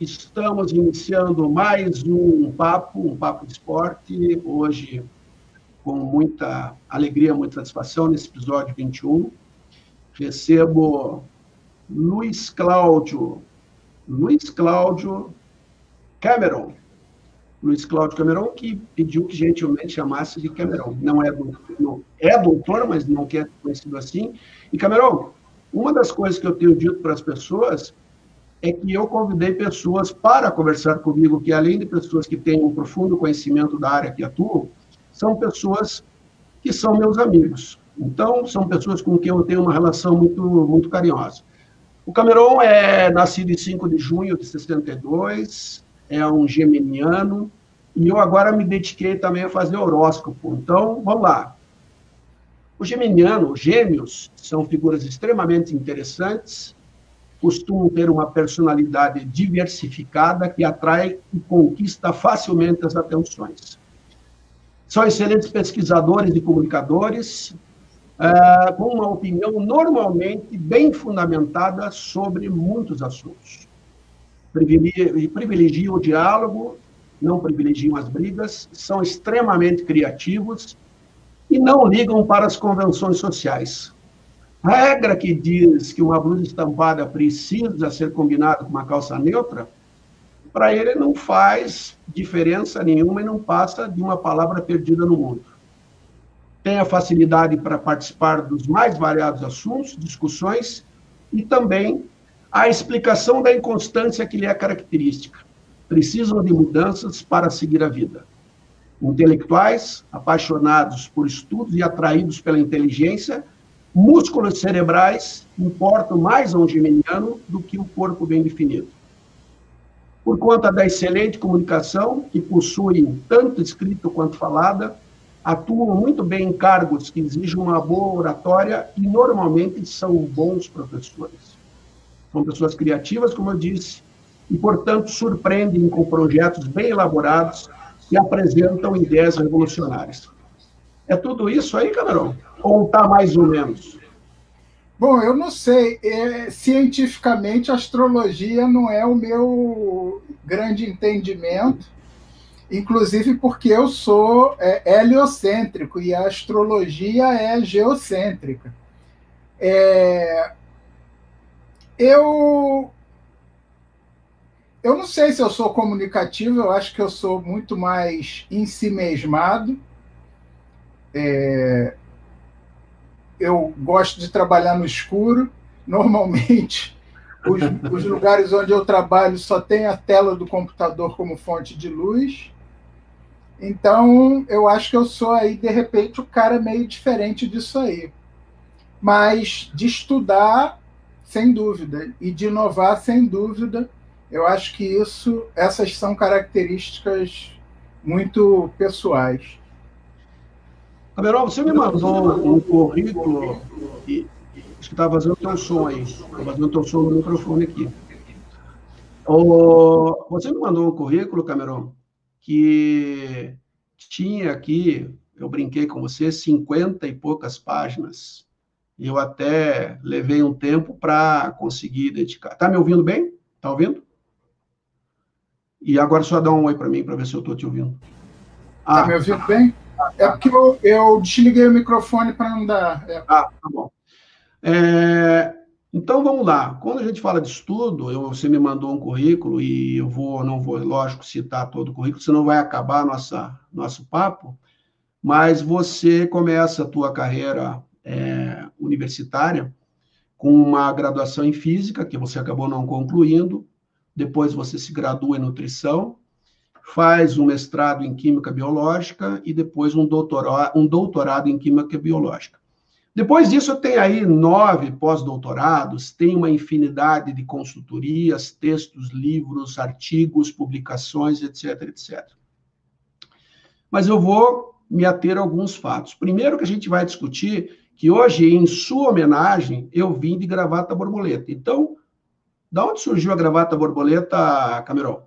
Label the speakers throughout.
Speaker 1: estamos iniciando mais um papo, um papo de esporte, hoje com muita alegria, muita satisfação, nesse episódio 21. Recebo Luiz Cláudio, Luiz Cláudio Cameron, Luiz Cláudio Cameron, que pediu que gentilmente chamasse de Cameron. Não é doutor, é doutor, mas não quer conhecido assim. E Cameron, uma das coisas que eu tenho dito para as pessoas é que eu convidei pessoas para conversar comigo, que além de pessoas que têm um profundo conhecimento da área que atuam, são pessoas que são meus amigos. Então, são pessoas com quem eu tenho uma relação muito, muito carinhosa. O Cameron é nascido em 5 de junho de 62, é um geminiano, e eu agora me dediquei também a fazer horóscopo. Então, vamos lá. O geminiano, os gêmeos, são figuras extremamente interessantes, costumam ter uma personalidade diversificada que atrai e conquista facilmente as atenções. São excelentes pesquisadores e comunicadores, é, com uma opinião normalmente bem fundamentada sobre muitos assuntos. Privilegiam o diálogo, não privilegiam as brigas, são extremamente criativos e não ligam para as convenções sociais. Regra que diz que uma blusa estampada precisa ser combinada com uma calça neutra, para ele não faz diferença nenhuma e não passa de uma palavra perdida no mundo. Tem a facilidade para participar dos mais variados assuntos, discussões e também a explicação da inconstância que lhe é característica. Precisam de mudanças para seguir a vida. Intelectuais, apaixonados por estudos e atraídos pela inteligência, músculos cerebrais importam mais a um geminiano do que o corpo bem definido. Por conta da excelente comunicação, que possuem tanto escrito quanto falada, atuam muito bem em cargos que exigem uma boa oratória e normalmente são bons professores. São pessoas criativas, como eu disse, e, portanto, surpreendem com projetos bem elaborados que apresentam ideias revolucionárias. É tudo isso aí, Camarão? Ou está mais ou menos?
Speaker 2: Bom, eu não sei. É, cientificamente, astrologia não é o meu grande entendimento, inclusive porque eu sou é, heliocêntrico e a astrologia é geocêntrica. É, eu eu não sei se eu sou comunicativo, eu acho que eu sou muito mais em si mesmado. É, eu gosto de trabalhar no escuro. Normalmente, os, os, lugares onde eu trabalho só tem a tela do computador como fonte de luz. Então, eu acho que eu sou aí, de repente, o cara meio diferente disso aí. Mas de estudar, sem dúvida, e de inovar, sem dúvida, eu acho que isso, essas são características muito pessoais.
Speaker 1: Camerol, você me mandou um currículo e acho que estava fazendo teu som aí. Estava fazendo teu som no microfone aqui. O, você me mandou um currículo, Camerão, que tinha aqui, eu brinquei com você, 50 e poucas páginas. E eu até levei um tempo para conseguir dedicar. Está me ouvindo bem? Está ouvindo? E agora só dá um oi para mim para ver se eu estou te ouvindo.
Speaker 2: Está ah, me ouvindo bem? É porque eu, eu desliguei o microfone para não dar. É.
Speaker 1: Ah, tá bom. É, então vamos lá. Quando a gente fala de estudo, eu, você me mandou um currículo e eu vou, não vou, lógico, citar todo o currículo, senão vai acabar nossa nosso papo. Mas você começa a tua carreira é, universitária com uma graduação em física que você acabou não concluindo. Depois você se gradua em nutrição faz um mestrado em Química Biológica e depois um doutorado, um doutorado em Química Biológica. Depois disso, tem aí nove pós-doutorados, tem uma infinidade de consultorias, textos, livros, artigos, publicações, etc, etc. Mas eu vou me ater a alguns fatos. Primeiro que a gente vai discutir que hoje, em sua homenagem, eu vim de gravata borboleta. Então, da onde surgiu a gravata borboleta, Camerão?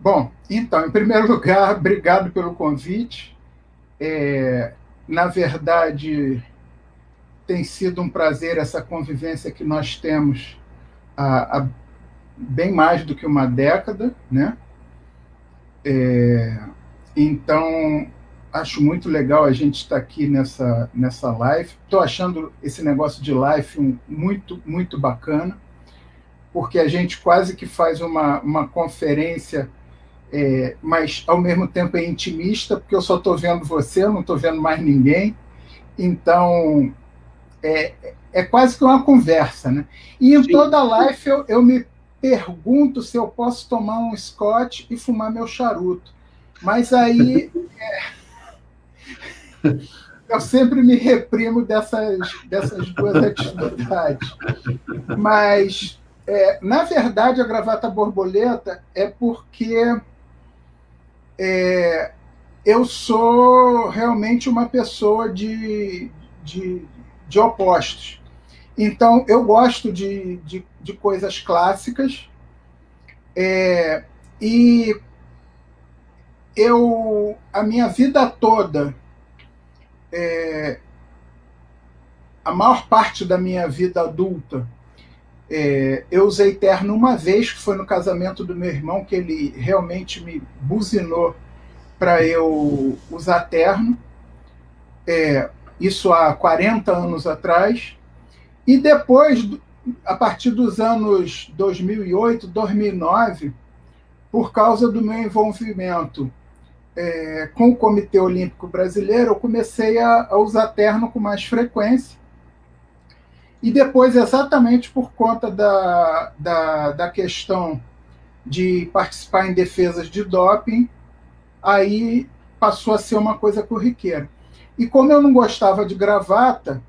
Speaker 2: Bom, então, em primeiro lugar, obrigado pelo convite. É, na verdade, tem sido um prazer essa convivência que nós temos há, há bem mais do que uma década, né? É, então, acho muito legal a gente estar aqui nessa, nessa live. Estou achando esse negócio de live um, muito, muito bacana, porque a gente quase que faz uma, uma conferência, é, mas ao mesmo tempo é intimista, porque eu só estou vendo você, eu não estou vendo mais ninguém. Então, é, é quase que uma conversa, né? E em Sim. toda live eu, eu me pergunto se eu posso tomar um Scott e fumar meu charuto. Mas aí é, eu sempre me reprimo dessas, dessas duas atividades. Mas, é, na verdade, a gravata borboleta é porque é, eu sou realmente uma pessoa de, de, de opostos. Então, eu gosto de, de, de coisas clássicas é, e eu, a minha vida toda, é, a maior parte da minha vida adulta, é, eu usei terno uma vez, que foi no casamento do meu irmão, que ele realmente me buzinou para eu usar terno. É, isso há 40 anos atrás. E depois, a partir dos anos 2008, 2009, por causa do meu envolvimento é, com o Comitê Olímpico Brasileiro, eu comecei a, a, usar terno com mais frequência. E depois, exatamente por conta da, da, da questão de participar em defesas de doping, aí passou a ser uma coisa corriqueira. E como eu não gostava de gravata,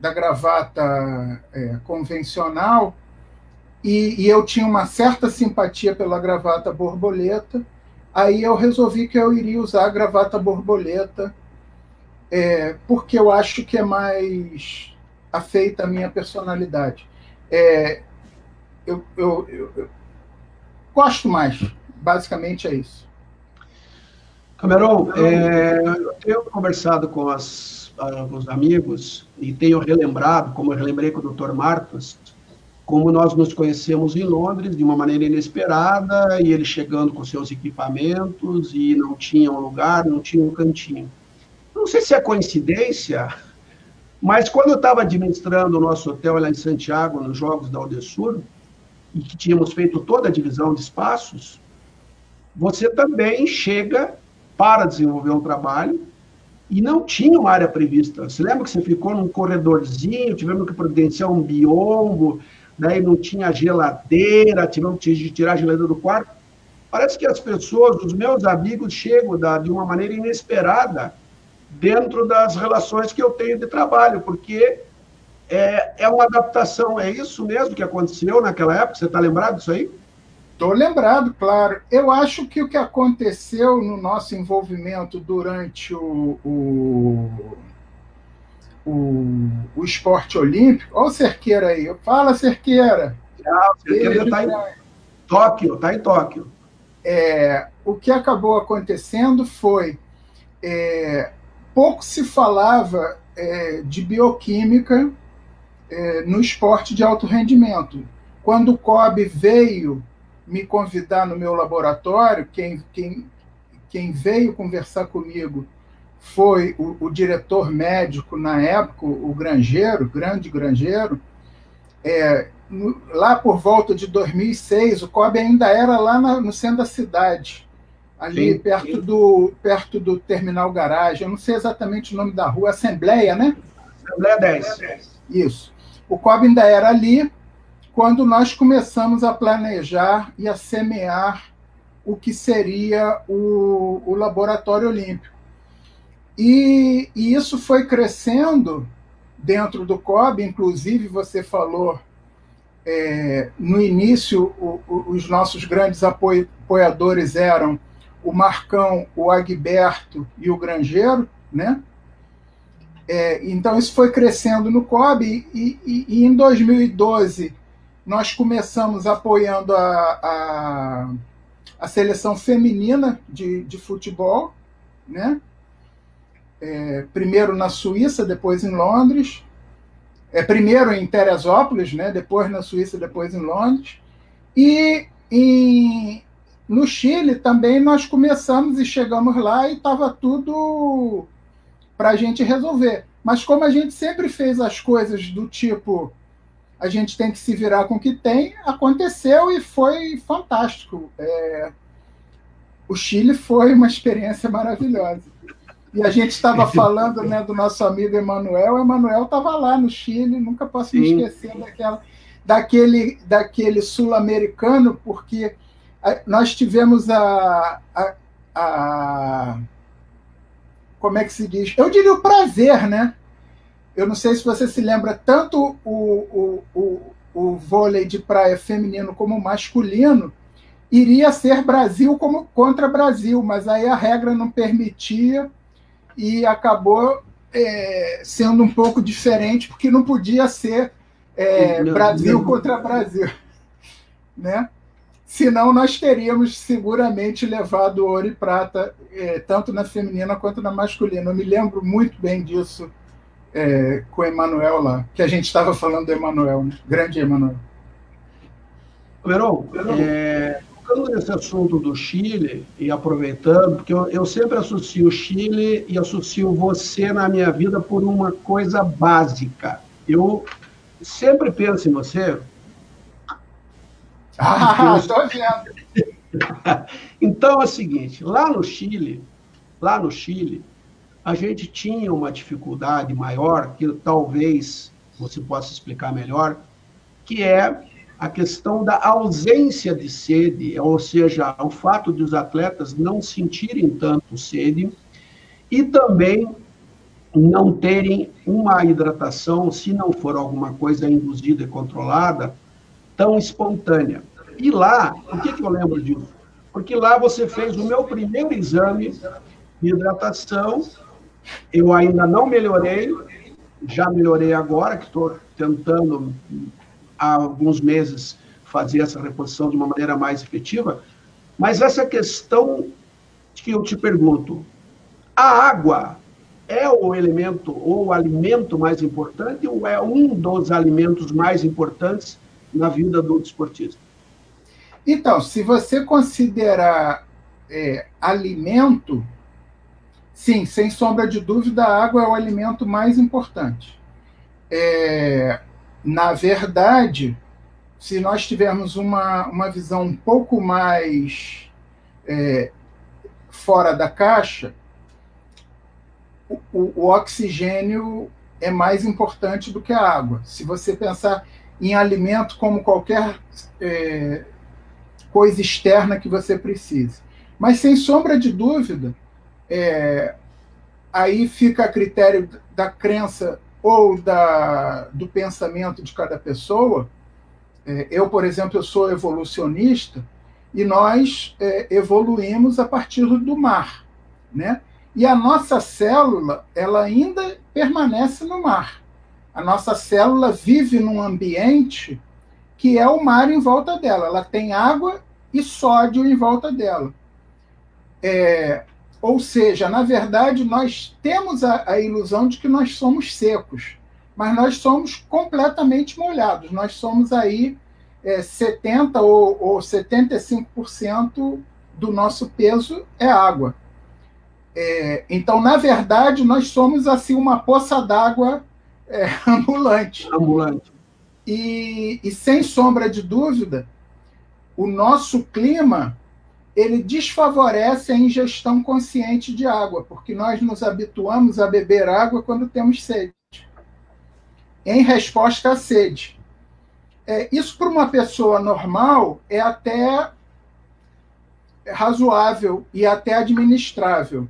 Speaker 2: da gravata é, convencional, e, e, eu tinha uma certa simpatia pela gravata borboleta, aí eu resolvi que eu iria usar a gravata borboleta, é, porque eu acho que é mais afeita à minha personalidade. É, eu, eu, eu, eu gosto mais, basicamente é isso.
Speaker 1: Cameron, é, eu tenho conversado com as alguns amigos e tenho relembrado, como eu relembrei com o Dr. Marcos, como nós nos conhecemos em Londres de uma maneira inesperada e ele chegando com seus equipamentos e não tinha um lugar, não tinha um cantinho. Não sei se é coincidência, mas quando eu estava administrando o nosso hotel lá em Santiago, nos Jogos da Aldesur, e que tínhamos feito toda a divisão de espaços, você também chega para desenvolver um trabalho e não tinha uma área prevista. Você lembra que você ficou num corredorzinho, tivemos que providenciar um biombo, daí não tinha geladeira, tivemos que tirar a geladeira do quarto. Parece que as pessoas, os meus amigos, chegam de uma maneira inesperada dentro das relações que eu tenho de trabalho, porque é, é uma adaptação. É isso mesmo que aconteceu naquela época? Você está lembrado disso aí?
Speaker 2: Estou lembrado, claro. Eu acho que o que aconteceu no nosso envolvimento durante o, o, o, o esporte olímpico. Olha o Cerqueira aí. Fala, Cerqueira.
Speaker 1: Ah, o Cerqueira está em Tóquio, está em Tóquio.
Speaker 2: É, o que acabou acontecendo foi é, pouco se falava é, de bioquímica é, no esporte de alto rendimento. Quando o COB veio me convidar no meu laboratório, quem, quem, quem veio conversar comigo foi o, o, diretor médico na época, o Grangeiro, grande Grangeiro. É, no, lá por volta de 2006, o COB ainda era lá na, no centro da cidade, ali sim, perto. Do, perto do terminal garagem. Eu não sei exatamente o nome da rua, Assembleia, né?
Speaker 1: Assembleia 10.
Speaker 2: Isso. O COB ainda era ali, quando nós começamos a planejar e a semear o que seria o, o laboratório olímpico. E, e, isso foi crescendo dentro do COB, inclusive você falou é, no início, o, o, os nossos grandes apoiadores eram o Marcão, o Agberto e o Grangeiro, né? É, então isso foi crescendo no COB e, e, e em 2012 nós começamos apoiando a, a, a seleção feminina de, de futebol, né? É, primeiro na Suíça, depois em Londres. é, primeiro em Teresópolis, né, depois na Suíça, depois em Londres. E em, no Chile também nós começamos e chegamos lá e estava tudo para a gente resolver. Mas como a gente sempre fez as coisas do tipo a gente tem que se virar com o que tem, aconteceu e foi fantástico. É, o Chile foi uma experiência maravilhosa. E a gente estava falando né, do nosso amigo Emanuel. Emanuel estava lá no Chile, nunca posso Sim. me esquecer daquela, daquele, daquele sul-americano, porque nós tivemos a, a, a, Como é que se diz? Eu diria o prazer, né? Eu não sei se você se lembra, tanto o, o, o, o vôlei de praia feminino como masculino iria ser Brasil como contra Brasil, mas aí a regra não permitia e acabou é, sendo um pouco diferente, porque não podia ser é, Brasil contra Brasil. Né? Senão nós teríamos seguramente levado ouro e prata, é, tanto na feminina quanto na masculina. Eu me lembro muito bem disso é, com o Emanuel lá, que a gente estava falando do Emanuel, né? grande Emanuel.
Speaker 1: Verão, é, tocando nesse assunto do Chile e aproveitando, porque eu, eu sempre associo o Chile e associo você na minha vida por uma coisa básica. Eu sempre penso em você.
Speaker 2: Ah, estou vendo.
Speaker 1: então é o seguinte, lá no Chile, lá no Chile, a gente tinha uma dificuldade maior que talvez você possa explicar melhor, que é a questão da ausência de sede, ou seja, o fato de os atletas não sentirem tanto sede e também não terem uma hidratação, se não for alguma coisa induzida e controlada, tão espontânea. E lá, o que, que eu lembro disso? Porque lá você fez o meu primeiro exame de hidratação, eu ainda não melhorei, já melhorei agora, que estou tentando há alguns meses fazer essa reposição de uma maneira mais efetiva, mas essa questão que eu te pergunto, a água é o elemento ou o alimento mais importante ou é um dos alimentos mais importantes na vida do desportista?
Speaker 2: Então, se você considerar é, alimento, sim, sem sombra de dúvida, a água é o alimento mais importante. É, na verdade, se nós tivermos uma, uma visão um pouco mais é, fora da caixa, o, o, oxigênio é mais importante do que a água. Se você pensar em alimento como qualquer é, coisa externa que você precise. Mas, sem sombra de dúvida, é, aí fica a critério da crença ou da, do pensamento de cada pessoa. É, eu, por exemplo, eu sou evolucionista e nós é, evoluímos a partir do mar, né? E a nossa célula, ela ainda permanece no mar. A nossa célula vive num ambiente que é o mar em volta dela. Ela tem água e sódio em volta dela. É, ou seja, na verdade, nós temos a, a, ilusão de que nós somos secos, mas nós somos completamente molhados. Nós somos aí é, 70% ou, ou 75% do nosso peso é água. É, então, na verdade, nós somos assim uma poça d'água é, ambulante.
Speaker 1: Ambulante.
Speaker 2: E, e sem sombra de dúvida, o nosso clima ele desfavorece a ingestão consciente de água, porque nós nos habituamos a beber água quando temos sede, em resposta à sede. É, isso, para uma pessoa normal, é até razoável e até administrável.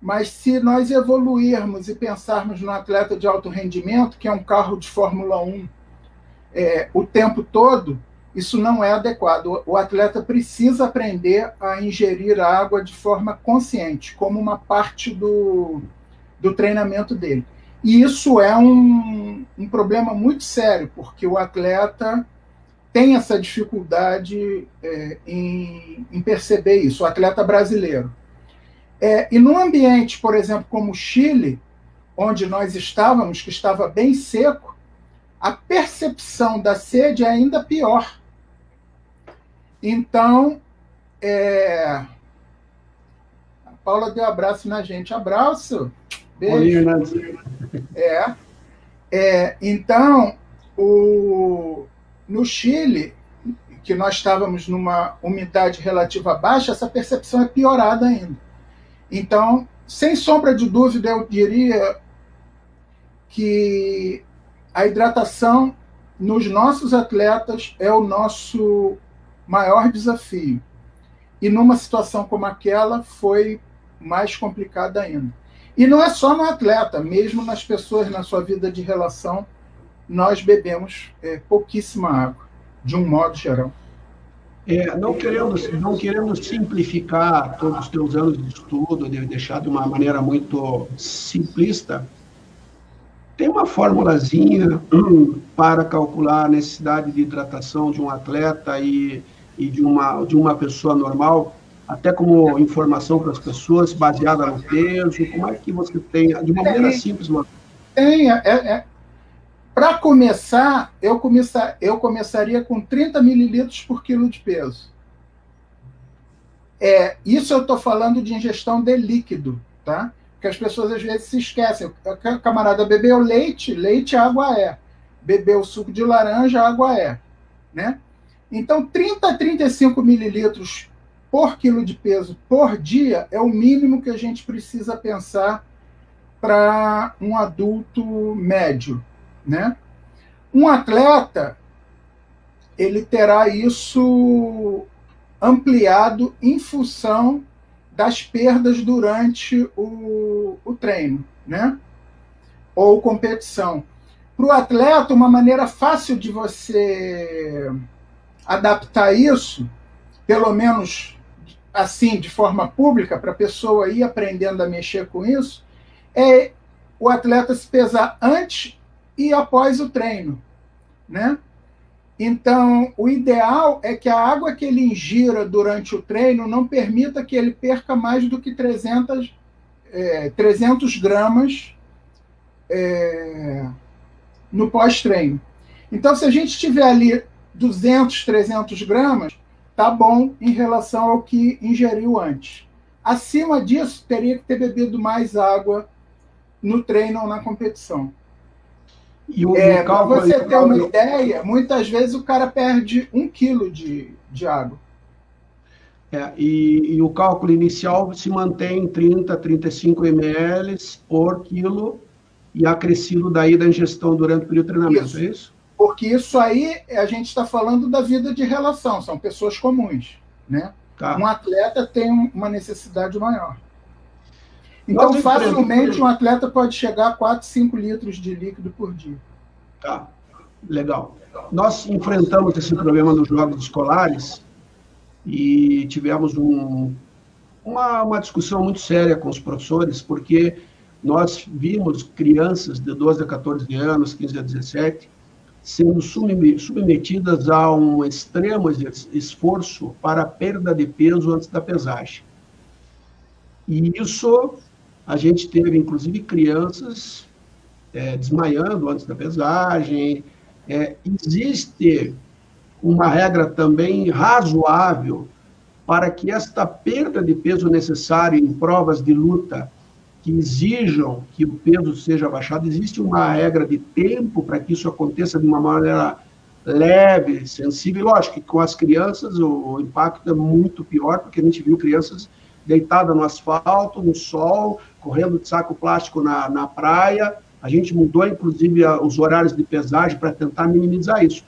Speaker 2: Mas se nós evoluirmos e pensarmos no atleta de alto rendimento, que é um carro de Fórmula 1 é, o tempo todo, isso não é adequado. O atleta precisa aprender a ingerir água de forma consciente, como uma parte do, do treinamento dele. E isso é um, um problema muito sério, porque o atleta tem essa dificuldade é, em, em, perceber isso, o atleta brasileiro. É, e num ambiente, por exemplo, como o Chile, onde nós estávamos, que estava bem seco, a percepção da sede é ainda pior. Então, é... a Paula deu um abraço na gente. Abraço. Beijo. É. é. Então, o... no Chile, que nós estávamos numa umidade relativa baixa, essa percepção é piorada ainda. Então, sem sombra de dúvida, eu diria que a hidratação nos nossos atletas é o nosso maior desafio. E numa situação como aquela, foi mais complicada ainda. E não é só no atleta, mesmo nas pessoas na sua vida de relação, nós bebemos é, pouquíssima água, de um modo geral.
Speaker 1: É, não, querendo, não querendo simplificar todos os teus anos de estudo, de deixar de uma maneira muito simplista, tem uma formulazinha hum, para calcular a necessidade de hidratação de um atleta e, e de, uma, de uma pessoa normal, até como informação para as pessoas, baseada no peso? Como é que você tem, de uma maneira simples?
Speaker 2: Tem, é, é, para começar, eu, começar, eu começaria com 30 mililitros por quilo de peso. É, isso eu estou falando de ingestão de líquido, tá? Porque as pessoas às vezes se esquecem. O camarada bebeu leite, leite água é. Bebeu suco de laranja, água é. Né? Então, 30 a 35 mililitros por quilo de peso por dia é o mínimo que a gente precisa pensar para um adulto médio né? Um atleta ele terá isso ampliado em função das perdas durante o, o treino, né? Ou competição. Para o atleta, uma maneira fácil de você adaptar isso, pelo menos assim, de forma pública, para a pessoa ir aprendendo a mexer com isso, é o atleta se pesar antes e após o treino, né? Então, o ideal é que a água que ele ingira durante o treino não permita que ele perca mais do que 300, é, 300 gramas é, no pós-treino. Então, se a gente tiver ali 200, 300 gramas, tá bom em relação ao que ingeriu antes. Acima disso, teria que ter bebido mais água no treino ou na competição. E o, é, para você ter uma ideia, muitas vezes o cara perde um quilo de, de água.
Speaker 1: É, e, e, o cálculo inicial se mantém em 30, 35 ml por quilo e acrescido daí da ingestão durante o período de treinamento, isso. é isso?
Speaker 2: Porque isso aí a gente está falando da vida de relação, são pessoas comuns. Né? Tá. Um atleta tem uma necessidade maior. Então, facilmente, um atleta pode chegar a 4, 5 litros de líquido por dia.
Speaker 1: Tá, legal. Nós enfrentamos esse problema nos jogos escolares e tivemos um, uma, uma discussão muito séria com os professores, porque nós vimos crianças de 12 a 14 anos, 15 a 17, sendo submetidas a um extremo esforço para a perda de peso antes da pesagem. E isso a gente teve, inclusive, crianças é, desmaiando antes da pesagem. É, existe uma regra também razoável para que esta perda de peso necessária em provas de luta que exijam que o peso seja baixado, existe uma regra de tempo para que isso aconteça de uma maneira leve, sensível. Lógico que com as crianças o impacto é muito pior, porque a gente viu crianças deitadas no asfalto, no sol, correndo de saco plástico na, na praia. A gente mudou, inclusive, os horários de pesagem para tentar minimizar isso.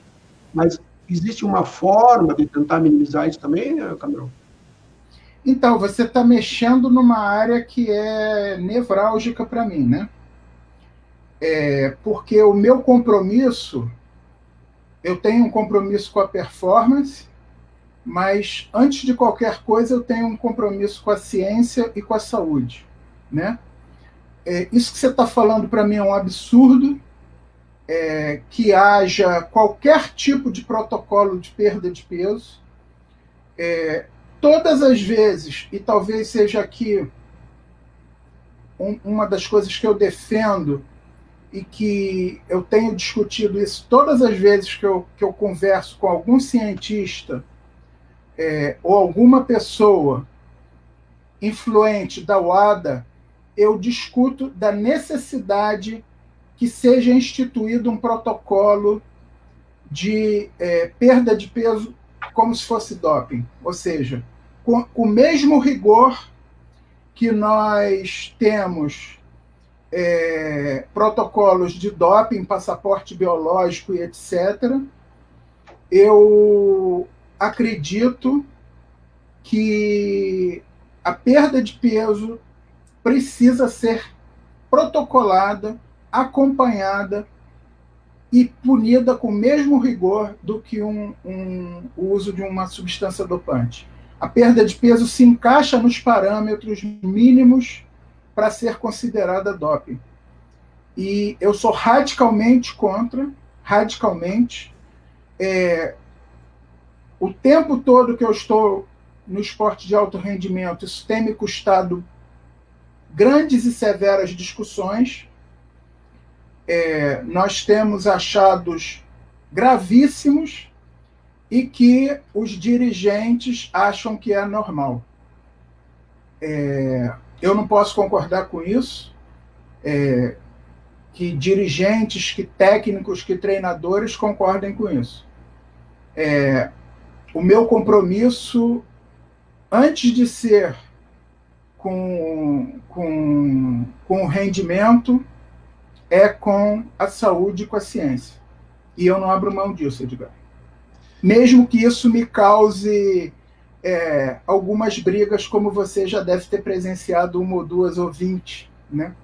Speaker 1: Mas existe uma forma de tentar minimizar isso também, Cameron?
Speaker 2: Então, você está mexendo numa área que é nevrálgica para mim, né? É, porque o meu compromisso, eu tenho um compromisso com a performance, mas antes de qualquer coisa eu tenho um compromisso com a ciência e com a saúde né? É, isso que você está falando para mim é um absurdo. É, que haja qualquer tipo de protocolo de perda de peso. É, todas as vezes, e talvez seja aqui um, uma das coisas que eu defendo, e que eu tenho discutido isso todas as vezes que eu, que eu converso com algum cientista é, ou alguma pessoa influente da UADA, eu discuto da necessidade que seja instituído um protocolo de é, perda de peso como se fosse doping, ou seja, com, com o mesmo rigor que nós temos é, protocolos de doping, passaporte biológico e etc., eu acredito que a perda de peso precisa ser protocolada, acompanhada e punida com o mesmo rigor do que um, um, o uso de uma substância dopante. A perda de peso se encaixa nos parâmetros mínimos para ser considerada doping. E eu sou radicalmente contra, radicalmente. É, o tempo todo que eu estou no esporte de alto rendimento, isso tem me custado grandes e severas discussões. É, nós temos achados gravíssimos e que os dirigentes acham que é normal. É, eu não posso concordar com isso. É, que dirigentes, que técnicos, que treinadores concordem com isso. É, o meu compromisso, antes de ser com, com, com o rendimento, é com a saúde e com a ciência. E eu não abro mão disso, Edgar. Mesmo que isso me cause é, algumas brigas, como você já deve ter presenciado uma ou duas ou vinte, né?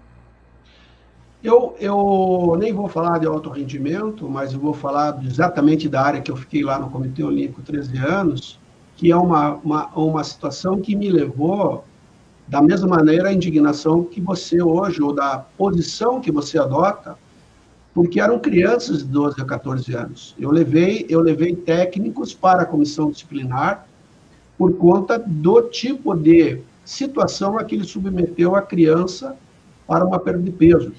Speaker 1: Eu, eu nem vou falar de alto rendimento, mas eu vou falar exatamente da área que eu fiquei lá no Comitê Olímpico 13 anos, que é uma, uma, uma situação que me levou, da mesma maneira, à indignação que você hoje, ou da posição que você adota, porque eram crianças de 12 a 14 anos. Eu levei, eu levei técnicos para a comissão disciplinar por conta do tipo de situação a que ele submeteu a criança para uma perda de peso.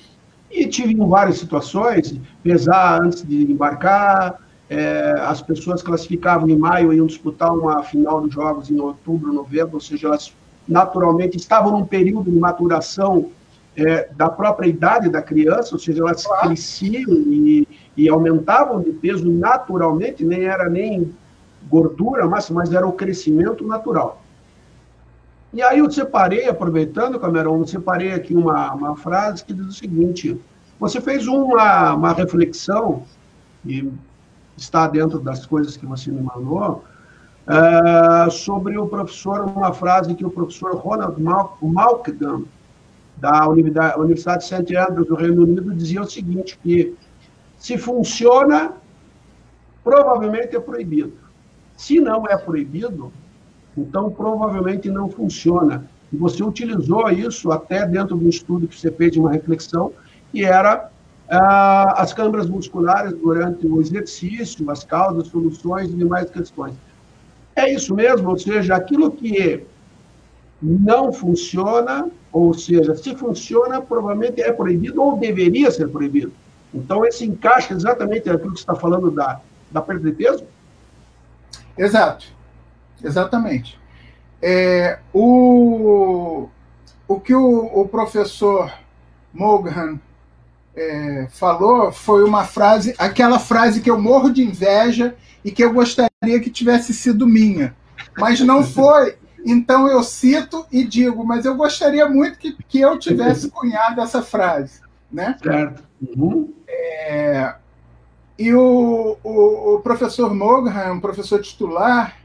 Speaker 1: E tive em várias situações, pesar antes de embarcar, é, as pessoas classificavam em maio e iam disputar uma final dos jogos em outubro, novembro, ou seja, elas naturalmente estavam num período de maturação é, da própria idade da criança, ou seja, elas claro. cresciam e, e, aumentavam de peso naturalmente, nem era nem gordura, mas, mas era o crescimento natural. E aí eu separei, aproveitando, Camerão, eu separei aqui uma, uma frase que diz o seguinte: você fez uma, uma reflexão, e está dentro das coisas que você me mandou, uh, sobre o professor, uma frase que o professor Ronald Malkdam, da Universidade de St. Andrews, do Reino Unido, dizia o seguinte, que se funciona, provavelmente é proibido. Se não é proibido, então provavelmente não funciona. E você utilizou isso até dentro do estudo que você fez de uma reflexão, que era ah, as câmaras musculares durante o exercício, as causas, soluções e demais questões. É isso mesmo, ou seja, aquilo que não funciona, ou seja, se funciona, provavelmente é proibido ou deveria ser proibido. Então, esse encaixa exatamente aquilo que você está falando da, da perda de peso?
Speaker 2: Exato, exatamente. É, o, o que o, o professor Morgan é, falou foi uma frase, aquela frase que eu morro de inveja e que eu gostaria que tivesse sido minha, mas não foi. Então eu cito e digo, mas eu gostaria muito que, que eu tivesse cunhado essa frase, né?
Speaker 1: Certo. Uhum.
Speaker 2: É, e o, o, o professor Morgan, um professor titular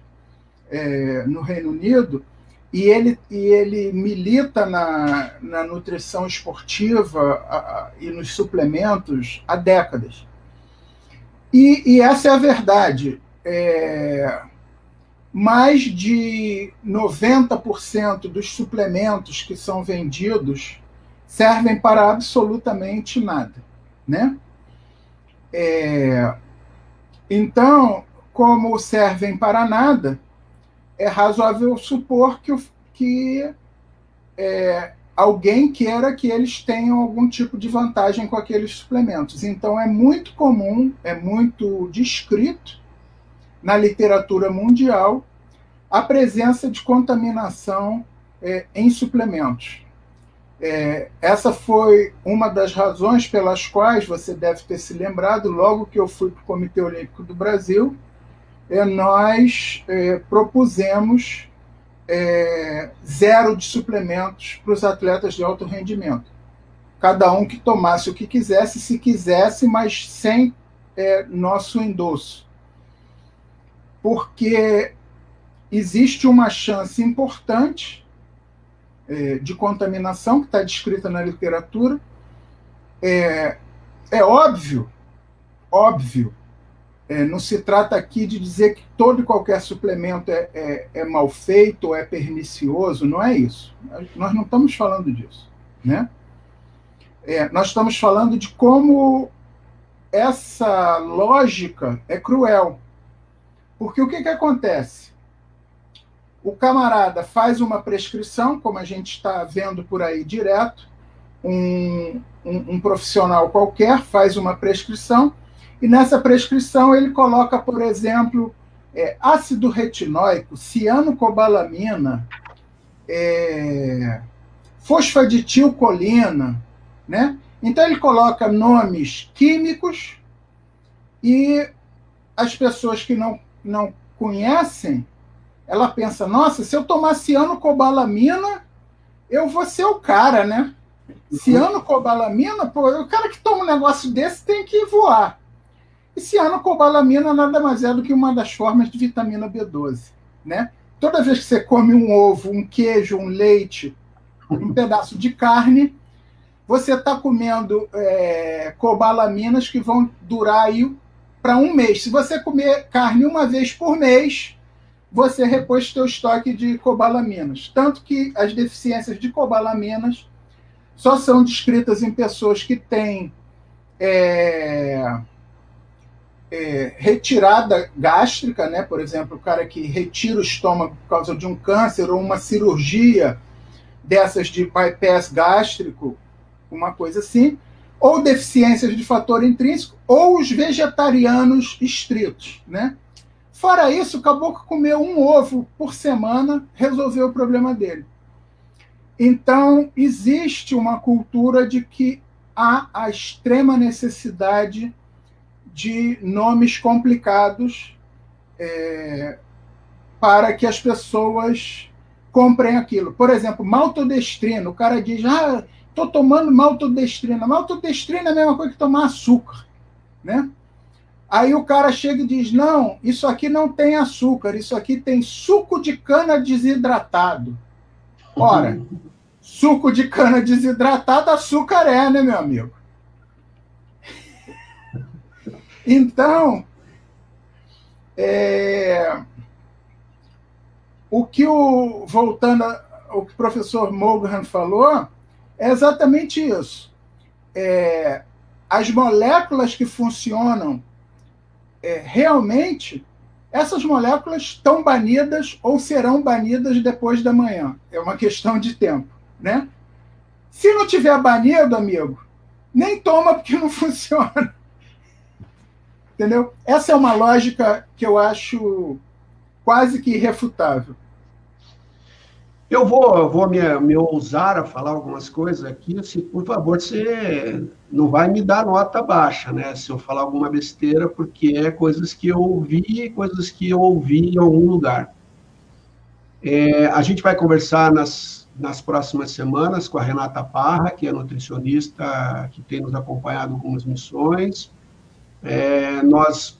Speaker 2: é, no Reino Unido, e ele, e ele milita na, na nutrição esportiva a, a, e nos suplementos há décadas. E, e essa é a verdade. É, mais de 90% dos suplementos que são vendidos servem para absolutamente nada, né? É, então, como servem para nada, é razoável supor que, que é, alguém queira que eles tenham algum tipo de vantagem com aqueles suplementos. Então é muito comum, é muito descrito na literatura mundial a presença de contaminação é, em suplementos. É, essa foi uma das razões pelas quais você deve ter se lembrado, logo que eu fui para o Comitê Olímpico do Brasil, é, nós é, propusemos é, zero de suplementos para os atletas de alto rendimento. Cada um que tomasse o que quisesse, se quisesse, mas sem é, nosso endosso. Porque existe uma chance importante é, de contaminação que está descrita na literatura. É, é óbvio, óbvio é, não se trata aqui de dizer que todo e qualquer suplemento é, é, é, mal feito ou é pernicioso, não é isso. Nós não estamos falando disso. Né? É, nós estamos falando de como essa lógica é cruel. Porque o que, que acontece? O camarada faz uma prescrição, como a gente está vendo por aí direto, um, um, um profissional qualquer faz uma prescrição e nessa prescrição ele coloca, por exemplo, é, ácido retinóico, cianocobalamina, é, fosfaditilcolina, né? Então ele coloca nomes químicos e as pessoas que não, não conhecem, ela pensa, nossa, se eu tomar cianocobalamina, eu vou ser o cara, né? Uhum. Cianocobalamina, pô, o cara que toma um negócio desse tem que voar. E cianocobalamina nada mais é do que uma das formas de vitamina B12. Né? Toda vez que você come um ovo, um queijo, um leite, um pedaço de carne, você está comendo é, cobalaminas que vão durar aí para um mês. Se você comer carne uma vez por mês, você repôs seu estoque de cobalaminas. Tanto que as deficiências de cobalaminas só são descritas em pessoas que têm é, é, retirada gástrica, né? por exemplo, o cara que retira o estômago por causa de um câncer ou uma cirurgia dessas de bypass gástrico, uma coisa assim, ou deficiências de fator intrínseco, ou os vegetarianos estritos. Né? Fora isso, o caboclo comeu um ovo por semana, resolveu o problema dele. Então, existe uma cultura de que há a extrema necessidade de nomes complicados é, para que as pessoas comprem aquilo. Por exemplo, maltodestrina. O cara diz, ah, estou tomando maltodestrina. Maltodestrina é a mesma coisa que tomar açúcar, né? Aí o cara chega e diz, não, isso aqui não tem açúcar, isso aqui tem suco de cana desidratado. Ora, suco de cana desidratado, açúcar é, né, meu amigo? Então, é, o que o voltando ao que o professor Morgan falou é exatamente isso. É, as moléculas que funcionam é, realmente, essas moléculas estão banidas ou serão banidas depois da manhã. É uma questão de tempo, né? Se não tiver banido, amigo, nem toma porque não funciona. Entendeu? Essa é uma lógica que eu acho quase que irrefutável.
Speaker 1: Eu vou, vou me, me ousar a falar algumas coisas aqui, assim, por favor, você não vai me dar nota baixa, né? Se eu falar alguma besteira, porque é coisas que eu ouvi, coisas que eu ouvi em algum lugar. É, a gente vai conversar nas, nas próximas semanas com a Renata Parra, que é nutricionista que tem nos acompanhado em algumas missões. É, nós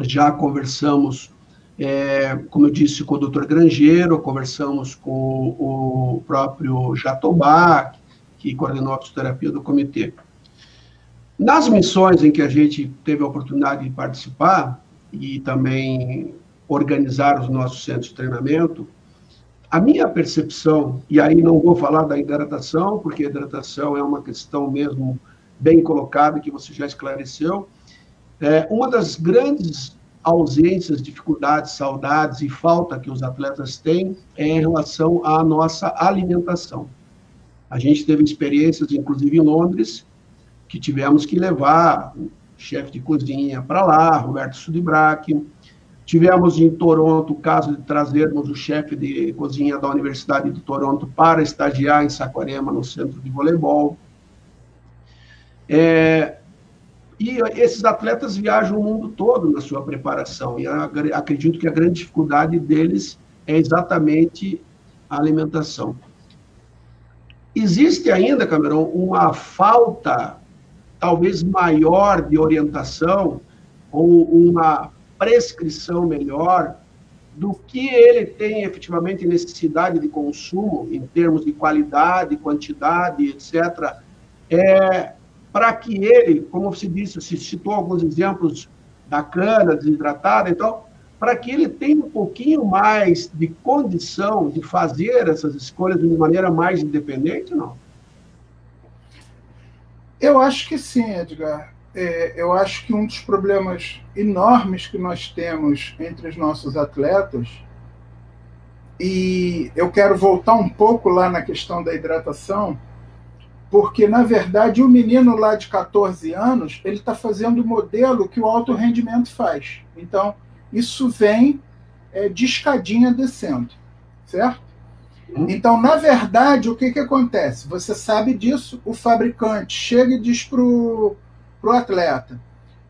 Speaker 1: já conversamos, é, como eu disse, com o doutor Grangeiro, conversamos com o próprio Jatobá, que coordenou a fisioterapia do comitê. Nas missões em que a gente teve a oportunidade de participar e também organizar os nossos centros de treinamento, a minha percepção, e aí não vou falar da hidratação, porque a hidratação é uma questão mesmo bem colocada, que você já esclareceu, é, uma das grandes ausências, dificuldades, saudades e falta que os atletas têm é em relação à nossa alimentação. A gente teve experiências, inclusive em Londres, que tivemos que levar o chefe de cozinha para lá, Roberto Sudibrac. Tivemos em Toronto o caso de trazermos o chefe de cozinha da Universidade de Toronto para estagiar em Saquarema, no centro de voleibol. É, e esses atletas viajam o mundo todo na sua preparação, e acredito que a grande dificuldade deles é exatamente a alimentação. Existe ainda, Camerão, uma falta talvez maior de orientação ou uma prescrição melhor do que ele tem efetivamente necessidade de consumo em termos de qualidade, quantidade, etc. É, para que ele, como se disse, se citou alguns exemplos da cana desidratada, então, para que ele tenha um pouquinho mais de condição de fazer essas escolhas de maneira mais independente, não?
Speaker 2: Eu acho que sim, Edgar. É, eu acho que um dos problemas enormes que nós temos entre os nossos atletas, e eu quero voltar um pouco lá na questão da hidratação, porque na verdade o menino lá de 14 anos ele está fazendo o modelo que o alto rendimento faz. Então isso vem é, de escadinha descendo, certo? Uhum. Então, na verdade, o que, que acontece? Você sabe disso, o fabricante chega e diz para o atleta: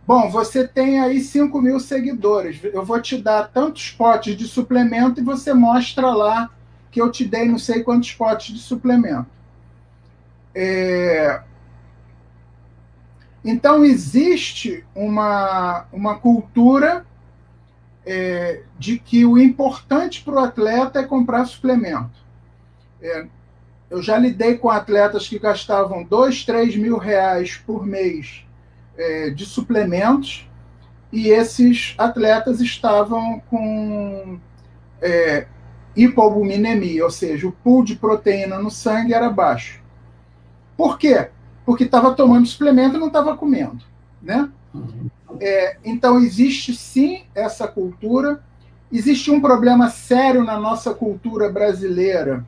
Speaker 2: Bom, você tem aí 5 mil seguidores, eu vou te dar tantos potes de suplemento e você mostra lá que eu te dei não sei quantos potes de suplemento. É... Então, existe uma, uma cultura é, de que o importante para o atleta é comprar suplemento. É, eu já lidei com atletas que gastavam dois, três mil reais por mês é, de suplementos e esses atletas estavam com é, hipoalbuminemia, ou seja, o pool de proteína no sangue era baixo. Por quê? Porque estava tomando suplemento e não estava comendo, né? Uhum. É, então existe sim essa cultura. Existe um problema sério na nossa cultura brasileira,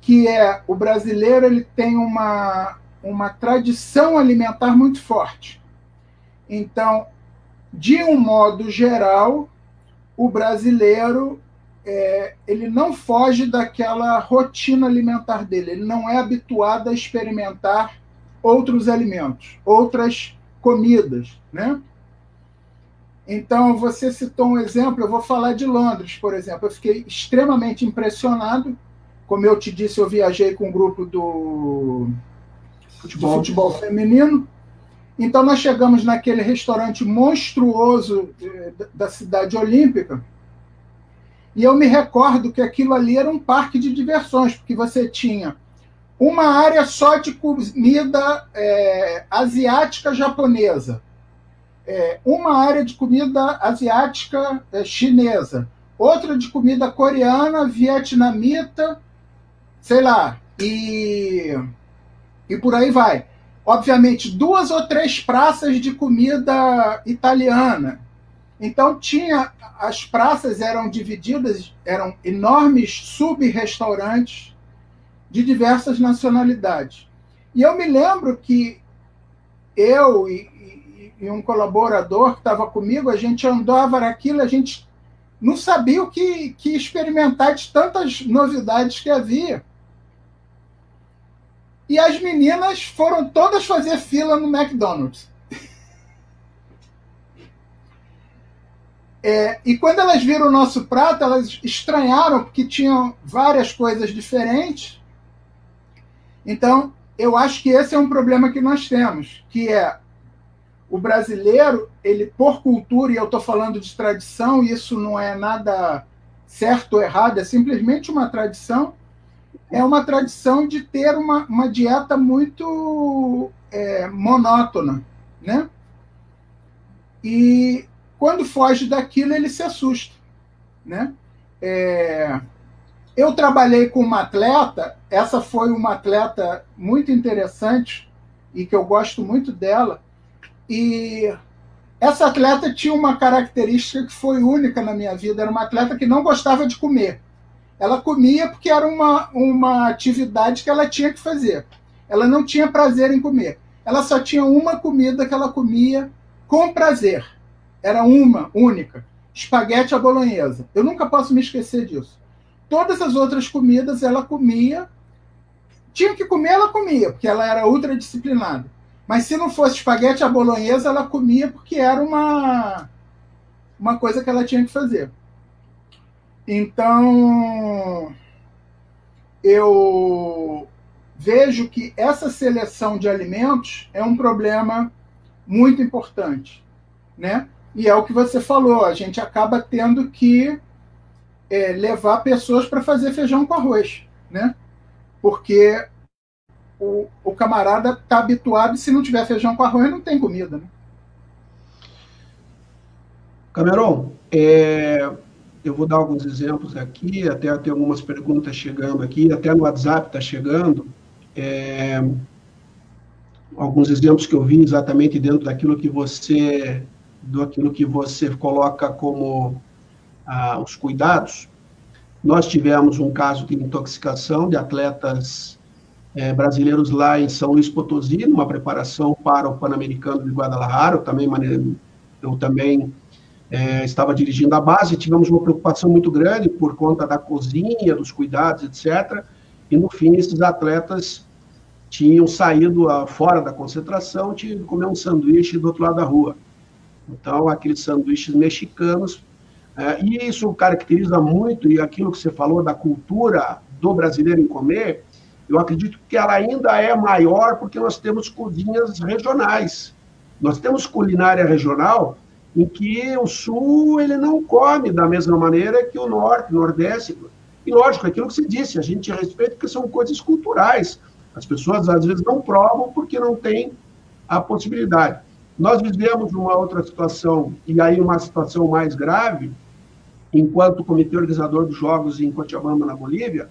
Speaker 2: que é o brasileiro ele tem uma, uma tradição alimentar muito forte. Então, de um modo geral, o brasileiro é, ele não foge daquela rotina alimentar dele, ele não é habituado a experimentar outros alimentos, outras comidas, né? Então, você citou um exemplo, eu vou falar de Londres, por exemplo. Eu fiquei extremamente impressionado. Como eu te disse, eu viajei com um grupo do futebol, futebol feminino. Então, nós chegamos naquele restaurante monstruoso eh, da cidade olímpica e eu me recordo que aquilo ali era um parque de diversões, porque você tinha uma área só de comida é, asiática japonesa, é, uma área de comida asiática é, chinesa, outra de comida coreana, vietnamita, sei lá, e, e por aí vai. Obviamente, duas ou três praças de comida italiana. Então tinha as praças eram divididas, eram enormes sub-restaurantes de diversas nacionalidades. E eu me lembro que eu e, e, e um colaborador que estava comigo, a gente andava naquilo, a gente não sabia o que, que experimentar de tantas novidades que havia. E as meninas foram todas fazer fila no McDonald's. É, e quando elas viram o nosso prato, elas estranharam, porque tinham várias coisas diferentes. Então, eu acho que esse é um problema que nós temos, que é o brasileiro, ele por cultura, e eu estou falando de tradição, isso não é nada certo ou errado, é simplesmente uma tradição, é uma tradição de ter uma, uma dieta muito é, monótona, né? E quando foge daquilo, ele se assusta. Né? É... Eu trabalhei com uma atleta, essa foi uma atleta muito interessante e que eu gosto muito dela. E essa atleta tinha uma característica que foi única na minha vida: era uma atleta que não gostava de comer. Ela comia porque era uma, uma atividade que ela tinha que fazer. Ela não tinha prazer em comer. Ela só tinha uma comida que ela comia com prazer. Era uma, única. Espaguete à bolonhesa. Eu nunca posso me esquecer disso. Todas as outras comidas ela comia. Tinha que comer, ela comia, porque ela era ultra disciplinada. Mas se não fosse espaguete à bolonhesa, ela comia porque era uma, uma coisa que ela tinha que fazer. Então, eu vejo que essa seleção de alimentos é um problema muito importante, né? E é o que você falou, a gente acaba tendo que é, levar pessoas para fazer feijão com arroz, né? Porque o, o camarada está habituado e se não tiver feijão com arroz não tem comida, né?
Speaker 1: Cameron, é, eu vou dar alguns exemplos aqui, até tem algumas perguntas chegando aqui, até no WhatsApp está chegando. É, alguns exemplos que eu vi exatamente dentro daquilo que você do aquilo que você coloca como ah, os cuidados. Nós tivemos um caso de intoxicação de atletas é, brasileiros lá em São Luís Potosí, numa preparação para o Pan-Americano de Guadalajara. Eu também, eu também é, estava dirigindo a base, tivemos uma preocupação muito grande por conta da cozinha, dos cuidados, etc. E no fim, esses atletas tinham saído a, fora da concentração, tinham comer um sanduíche do outro lado da rua. Então, aqueles sanduíches mexicanos, é, e isso caracteriza muito, e aquilo que você falou da cultura do brasileiro em comer, eu acredito que ela ainda é maior porque nós temos cozinhas regionais. Nós temos culinária regional em que o sul ele não come da mesma maneira que o norte, nordeste. E lógico, aquilo que você disse, a gente respeita porque são coisas culturais. As pessoas às vezes não provam porque não tem a possibilidade. Nós vivemos uma outra situação, e aí uma situação mais grave, enquanto comitê organizador dos Jogos em Cochabamba, na Bolívia,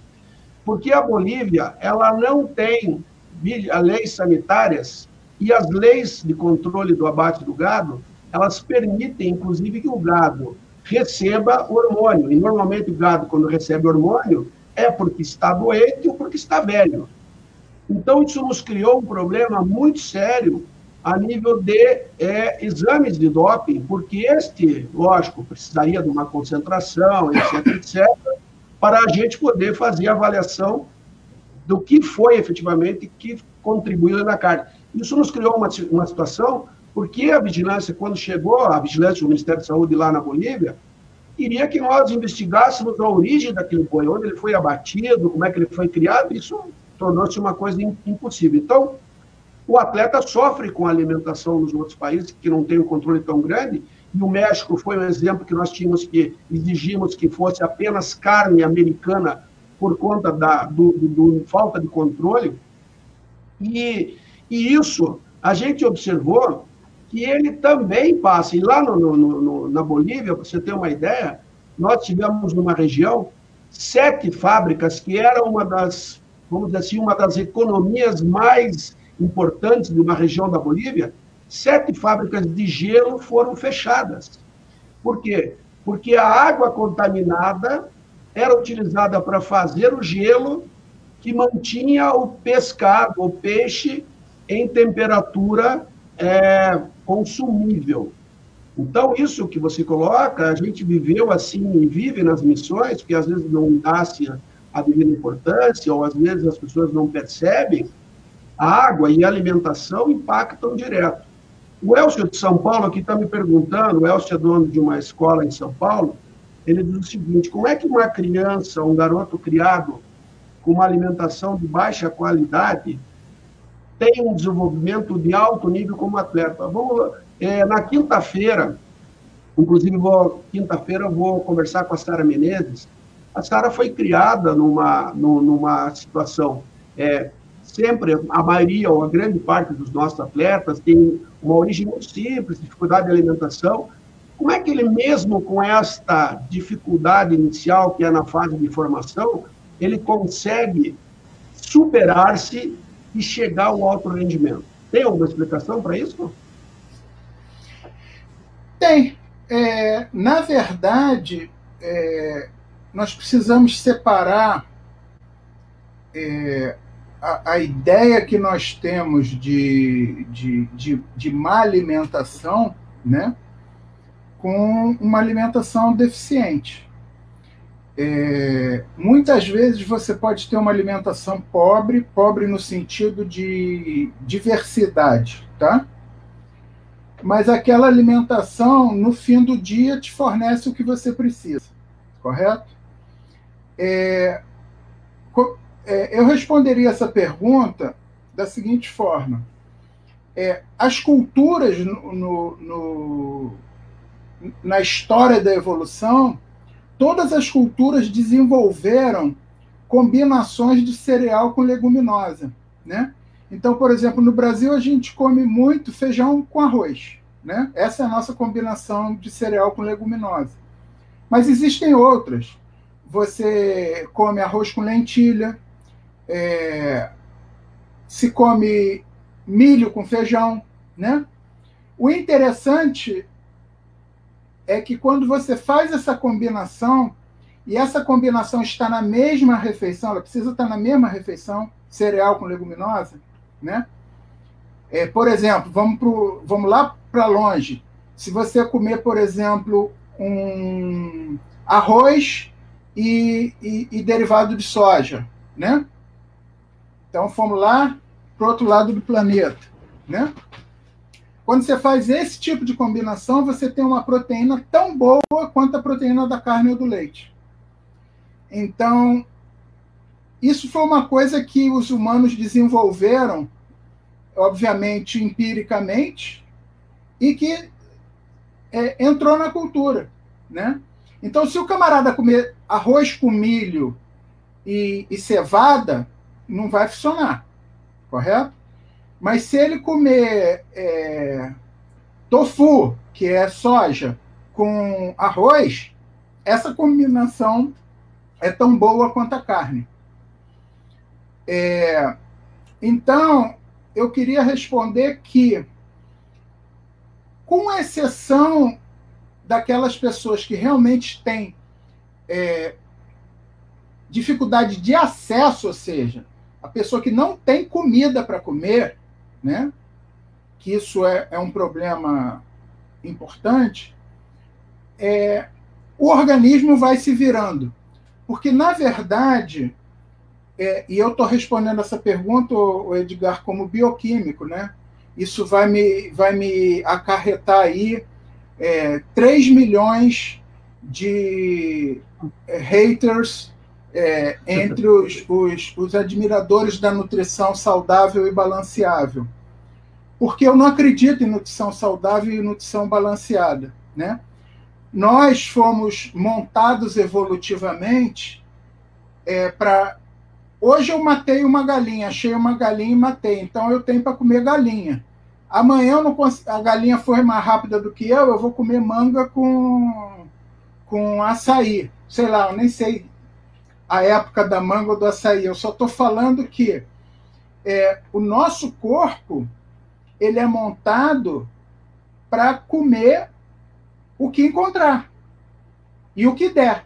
Speaker 1: porque a Bolívia ela não tem leis sanitárias e as leis de controle do abate do gado elas permitem, inclusive, que o gado receba hormônio. E normalmente o gado, quando recebe hormônio, é porque está doente ou porque está velho. Então, isso nos criou um problema muito sério a nível de é, exames de doping, porque este, lógico, precisaria de uma concentração, etc., etc., para a gente poder fazer a avaliação do que foi efetivamente que contribuiu na carne. Isso nos criou uma, uma situação porque a vigilância, quando chegou, a vigilância do Ministério da Saúde lá na Bolívia, queria que nós investigássemos a origem daquele boi, onde ele foi abatido, como é que ele foi criado, isso tornou-se uma coisa impossível. Então, o atleta sofre com a alimentação nos outros países, que não tem um controle tão grande, e o México foi um exemplo que nós tínhamos que exigimos que fosse apenas carne americana por conta da do, do, do falta de controle. E, e isso a gente observou que ele também passa. E lá no, no, no, na Bolívia, para você ter uma ideia, nós tivemos numa região sete fábricas que eram uma das, vamos dizer assim, uma das economias mais importantes de uma região da Bolívia. Sete fábricas de gelo foram fechadas. Por quê? Porque a água contaminada era utilizada para fazer o gelo que mantinha o pescado, o peixe, em temperatura é, consumível. Então, isso que você coloca, a gente viveu assim e vive nas missões, que às vezes não dá-se a devida importância, ou às vezes as pessoas não percebem, a água e a alimentação impactam direto. O Elcio de São Paulo aqui está me perguntando, o Elcio é dono de uma escola em São Paulo, ele diz o seguinte, como é que uma criança, um garoto criado com uma alimentação de baixa qualidade, tem um desenvolvimento de alto nível como atleta. Vamos, é, na quinta-feira, inclusive quinta-feira vou conversar com a Sara Menezes. A Sara foi criada numa, numa situação é, sempre a maioria ou a grande parte dos nossos atletas tem uma origem muito simples, dificuldade de alimentação. Como é que ele mesmo com esta dificuldade inicial que é na fase de formação, ele consegue superar-se e chegar ao alto rendimento. Tem alguma explicação para isso?
Speaker 2: Tem. É, na verdade, é, nós precisamos separar é, a, ideia que nós temos de, de, de, de má alimentação, né, com uma alimentação deficiente. É, muitas vezes você pode ter uma alimentação pobre, pobre no sentido de diversidade, tá? Mas aquela alimentação, no fim do dia, te fornece o que você precisa, correto? É, é, eu responderia essa pergunta da seguinte forma: é, as culturas no, no, no, na história da evolução todas as culturas desenvolveram combinações de cereal com leguminosa, né? Então, por exemplo, no Brasil a gente come muito feijão com arroz, né? Essa é a nossa combinação de cereal com leguminosa. Mas existem outras. Você come arroz com lentilha, é, se come milho com feijão, né? O interessante é que quando você faz essa combinação, e essa combinação está na mesma refeição, ela precisa estar na mesma refeição, cereal com leguminosa, né? É, por exemplo, vamos, pro, vamos lá para longe. Se você comer, por exemplo, um arroz e, e, e derivado de soja, né? Então, fomos lá para o outro lado do planeta, né? Quando você faz esse tipo de combinação, você tem uma proteína tão boa quanto a proteína da carne ou do leite. Então, isso foi uma coisa que os humanos desenvolveram, obviamente, empiricamente, e que é, entrou na cultura. Né? Então, se o camarada comer arroz com milho e, e cevada, não vai funcionar, correto? Mas se ele comer é, tofu, que é soja, com arroz, essa combinação é tão boa quanto a carne. É, então, eu queria responder que, com exceção daquelas pessoas que realmente têm é, dificuldade de acesso, ou seja, a pessoa que não tem comida para comer, né? que isso é, é um problema importante, é, o organismo vai se virando. Porque, na verdade, é, e eu estou respondendo essa pergunta, Edgar, como bioquímico, né? Isso vai me, vai me acarretar aí é, 3 milhões de é, haters é, entre os, os, os admiradores da nutrição saudável e balanceável. Porque eu não acredito em nutrição saudável e nutrição balanceada. Né? Nós fomos montados evolutivamente é, para. Hoje eu matei uma galinha, achei uma galinha e matei, então eu tenho para comer galinha. Amanhã eu não cons... a galinha foi mais rápida do que eu, eu vou comer manga com, com açaí. Sei lá, eu nem sei a época da manga ou do açaí. Eu só estou falando que é, o nosso corpo ele é montado para comer o que encontrar e o que der.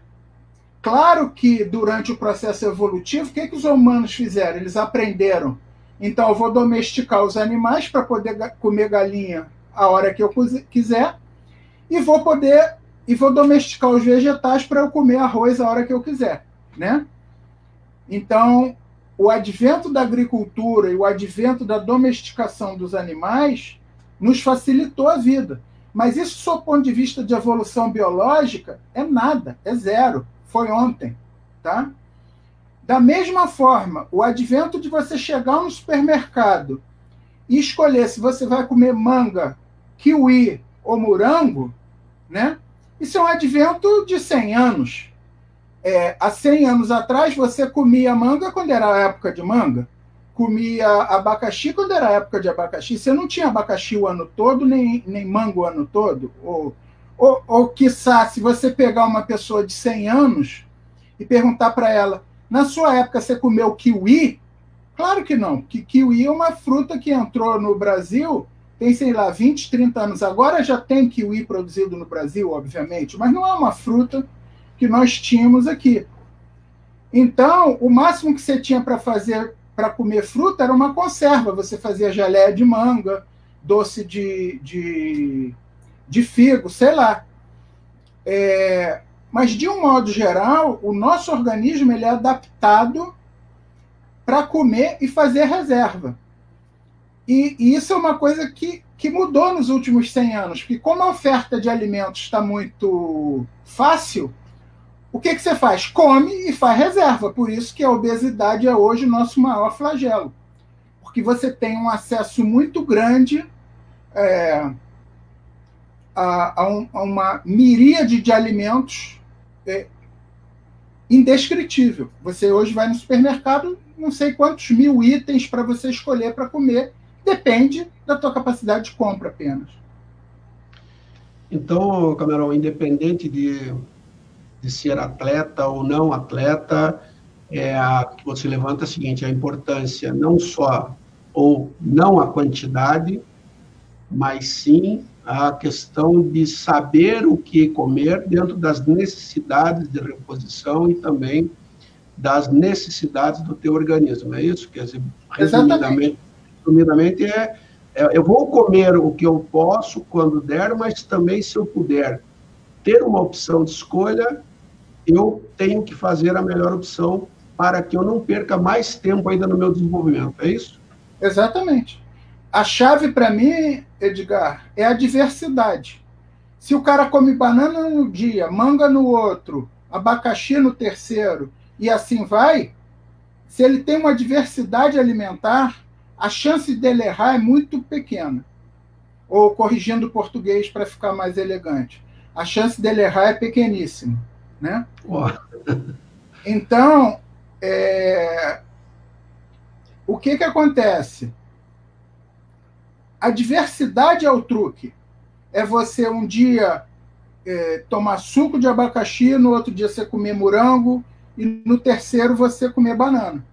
Speaker 2: Claro que durante o processo evolutivo, o que, que os humanos fizeram? Eles aprenderam. Então, eu vou domesticar os animais para poder comer galinha a hora que eu quiser e vou poder e vou domesticar os vegetais para eu comer arroz a hora que eu quiser né? Então, o advento da agricultura e o advento da domesticação dos animais nos facilitou a vida. Mas isso, do ponto de vista de evolução biológica, é nada, é zero. Foi ontem, tá? Da mesma forma, o advento de você chegar no supermercado e escolher se você vai comer manga, kiwi ou morango, né? Isso é um advento de 100 anos é, há 100 anos atrás, você comia manga quando era a época de manga, comia abacaxi quando era a época de abacaxi. Você não tinha abacaxi o ano todo, nem, nem manga o ano todo. Ou, ou, ou, quiçá, se você pegar uma pessoa de 100 anos e perguntar para ela, na sua época você comeu kiwi? Claro que não, que kiwi é uma fruta que entrou no Brasil tem, sei lá, 20, 30 anos. Agora já tem kiwi produzido no Brasil, obviamente, mas não é uma fruta que nós tínhamos aqui. Então, o máximo que você tinha para fazer para comer fruta era uma conserva. Você fazia geleia de manga, doce de, de, de figo, sei lá. É, mas, de um modo geral, o nosso organismo ele é adaptado para comer e fazer reserva. E, e, isso é uma coisa que, que mudou nos últimos 100 anos, porque como a oferta de alimentos está muito fácil, o que, que você faz? Come e faz reserva. Por isso que a obesidade é hoje o nosso maior flagelo. Porque você tem um acesso muito grande é, a, a, um, a, uma miríade de alimentos é, indescritível. Você hoje vai no supermercado, não sei quantos mil itens para você escolher para comer. Depende da tua capacidade de compra apenas.
Speaker 1: Então, Cameron, independente de de ser atleta ou não atleta, é a que você levanta a seguinte, a importância não só ou não a quantidade, mas sim a questão de saber o que comer dentro das necessidades de reposição e também das necessidades do teu organismo, é isso? Quer dizer, resumidamente, resumidamente é, é, eu vou comer o que eu posso quando der, mas também se eu puder ter uma opção de escolha, eu tenho que fazer a melhor opção para que eu não perca mais tempo ainda no meu desenvolvimento. É isso?
Speaker 2: Exatamente. A chave para mim, Edgar, é a diversidade. Se o cara come banana no dia, manga no outro, abacaxi no terceiro e assim vai, se ele tem uma diversidade alimentar, a chance dele errar é muito pequena. Ou corrigindo o português para ficar mais elegante, a chance dele errar é pequeníssima. Né? Então, é... o que, que acontece? A diversidade é o truque. É você um dia é, tomar suco de abacaxi, no outro dia você comer morango e no terceiro você comer banana,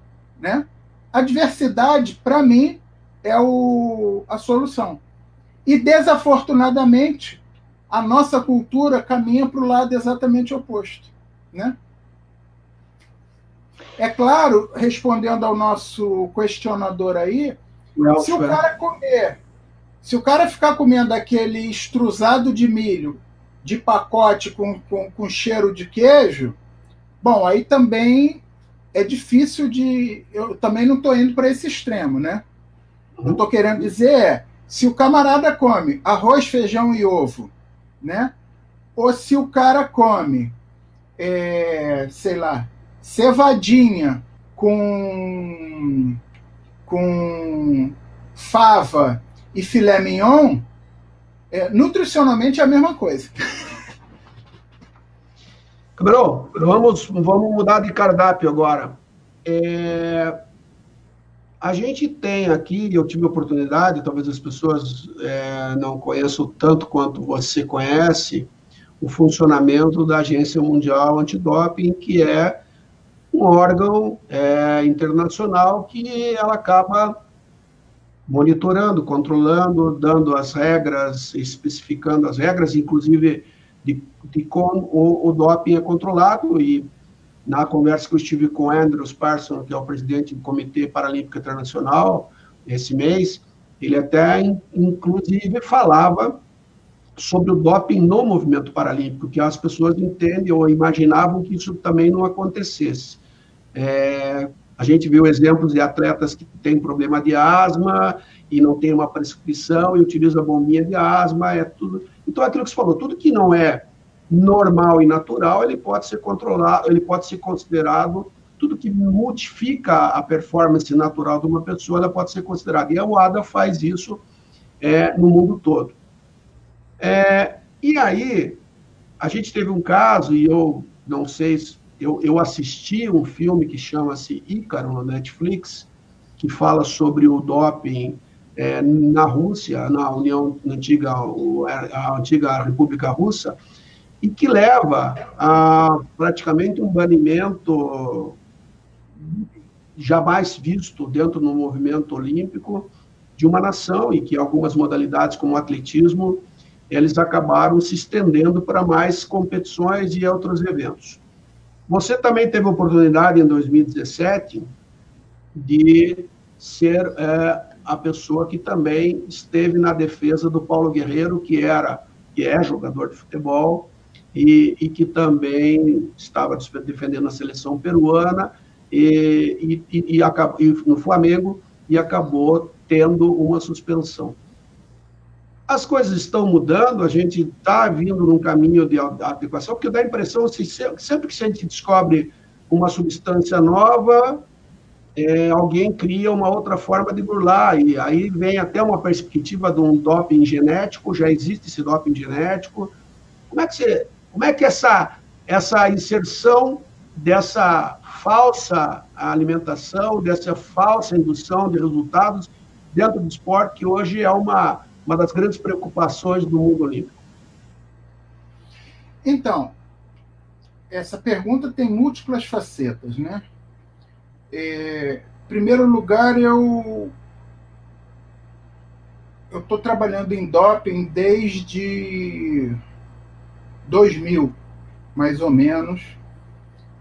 Speaker 2: né? A diversidade, para mim, é o, a solução. E desafortunadamente, a nossa cultura caminha para o lado exatamente oposto. Né? É claro, respondendo ao nosso questionador aí, se o cara comer, se o cara ficar comendo aquele estruzado de milho de pacote com, com, com cheiro de queijo, bom, aí também é difícil de. Eu também não estou indo para esse extremo, né? Uhum. Eu estou querendo dizer é, se o camarada come arroz, feijão e ovo né? Ou se o cara come, é, sei lá, cevadinha com, com fava e filé mignon, é, nutricionalmente é a mesma coisa.
Speaker 1: Cabrão, vamos, vamos mudar de cardápio agora. É, a gente tem aqui, eu tive a oportunidade, talvez as pessoas é, não conheçam tanto quanto você conhece, o funcionamento da Agência Mundial Antidoping, que é um órgão é, internacional que ela acaba monitorando, controlando, dando as regras, especificando as regras, inclusive de, de como o, o doping é controlado e na conversa que eu estive com Andrews Parson, que é o presidente do Comitê Paralímpico Internacional, esse mês, ele até, inclusive, falava sobre o doping no movimento paralímpico, que as pessoas entendem ou imaginavam que isso também não acontecesse. É, a gente viu exemplos de atletas que têm problema de asma e não tem uma prescrição e utiliza bombinha de asma, é tudo. Então, aquilo que você falou, tudo que não é normal e natural, ele pode ser controlado, ele pode ser considerado tudo que modifica a performance natural de uma pessoa, ela pode ser considerada. E a UADA faz isso é, no mundo todo. É, e aí, a gente teve um caso, e eu não sei, eu, eu assisti um filme que chama-se Ícaro, no Netflix, que fala sobre o doping é, na Rússia, na União na antiga, a antiga República Russa, e que leva a praticamente um banimento jamais visto dentro do movimento olímpico de uma nação e que algumas modalidades como o atletismo eles acabaram se estendendo para mais competições e outros eventos. Você também teve a oportunidade, em 2017, de ser é, a pessoa que também esteve na defesa do Paulo Guerreiro, que era que é jogador de futebol e, e que também estava defendendo a seleção peruana e, e, e, e no Flamengo e acabou tendo uma suspensão. As coisas estão mudando, a gente está vindo num caminho de adequação, porque dá a impressão que sempre que a gente descobre uma substância nova, é, alguém cria uma outra forma de burlar, e aí vem até uma perspectiva de um doping genético, já existe esse doping genético. Como é que, você, como é que essa, essa inserção dessa falsa alimentação, dessa falsa indução de resultados dentro do esporte, que hoje é uma, uma das grandes preocupações do mundo olímpico?
Speaker 2: Então, essa pergunta tem múltiplas facetas, né? É, em primeiro lugar, eu eu estou trabalhando em doping desde 2000, mais ou menos,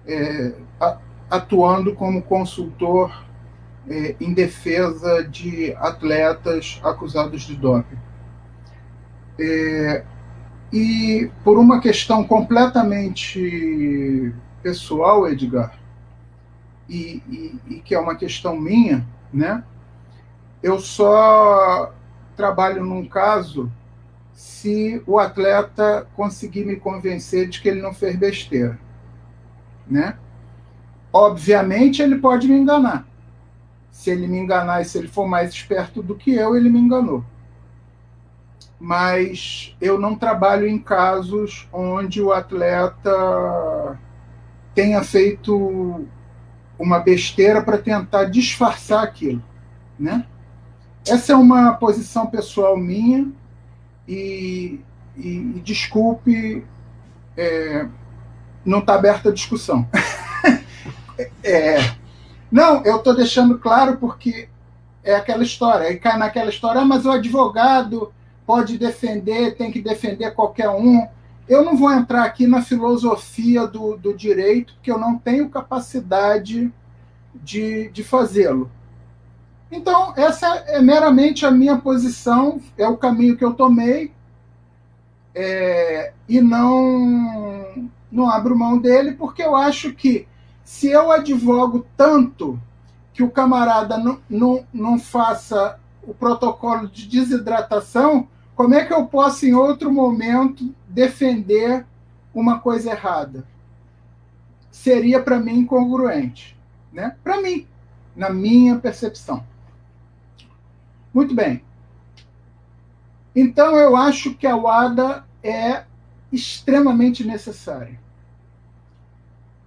Speaker 2: é, atuando como consultor é, em defesa de atletas acusados de doping. É, e por uma questão completamente pessoal, Edgar, e, e, e que é uma questão minha, né? Eu só trabalho num caso se o atleta conseguir me convencer de que ele não fez besteira, né? Obviamente ele pode me enganar. Se ele me enganar e se ele for mais esperto do que eu, ele me enganou. Mas eu não trabalho em casos onde o atleta tenha feito uma besteira para tentar disfarçar aquilo, né? Essa é uma posição pessoal minha e, e, e desculpe, é, não está aberta a discussão. é, não, eu estou deixando claro porque é aquela história, aí cai naquela história, ah, mas o advogado pode defender, tem que defender qualquer um. Eu não vou entrar aqui na filosofia do, do direito, porque eu não tenho capacidade de, de fazê-lo. Então, essa é meramente a minha posição, é o caminho que eu tomei, é, e não, não abro mão dele, porque eu acho que se eu advogo tanto que o camarada não, não, não faça o protocolo de desidratação, como é que eu posso, em outro momento, defender uma coisa errada? Seria para mim incongruente, né? Para mim, na minha percepção. Muito bem. Então eu acho que a WADA é extremamente necessária.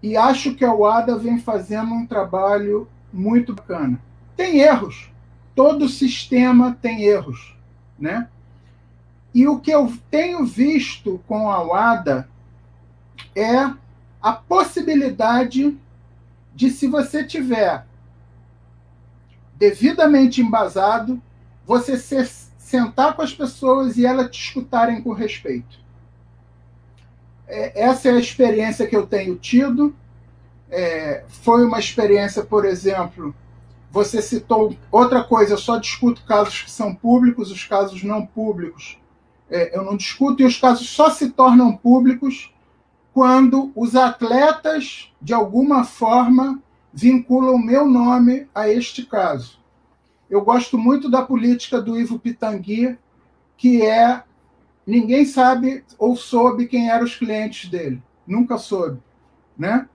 Speaker 2: E acho que a WADA vem fazendo um trabalho muito bacana. Tem erros. Todo sistema tem erros, né? E o que eu tenho visto com a WADA é a possibilidade de, se você tiver devidamente embasado, você ser, sentar com as pessoas e elas te escutarem com respeito. É, essa é a experiência que eu tenho tido. É, foi uma experiência, por exemplo, você citou outra coisa, eu só discuto casos que são públicos, os casos não públicos é, eu não discuto, e os casos só se tornam públicos quando os atletas, de alguma forma, vinculam o meu nome a este caso. Eu gosto muito da política do Ivo Pitangui, que é ninguém sabe ou soube quem eram os clientes dele. Nunca soube, né?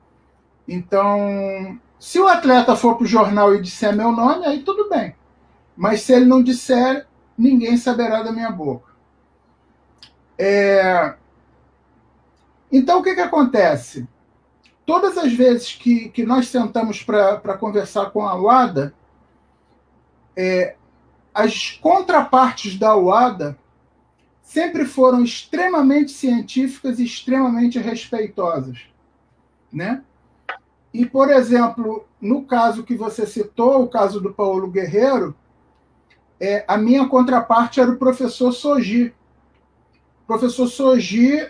Speaker 2: Então, se o atleta for para o jornal e disser meu nome, aí tudo bem. Mas se ele não disser, ninguém saberá da minha boca. É... Então, o que, que acontece? Todas as vezes que, que nós sentamos para conversar com a UADA, é, as contrapartes da UADA sempre foram extremamente científicas e extremamente respeitosas. Né? E, por exemplo, no caso que você citou, o caso do Paulo Guerreiro, é, a minha contraparte era o professor Soji, O professor Soji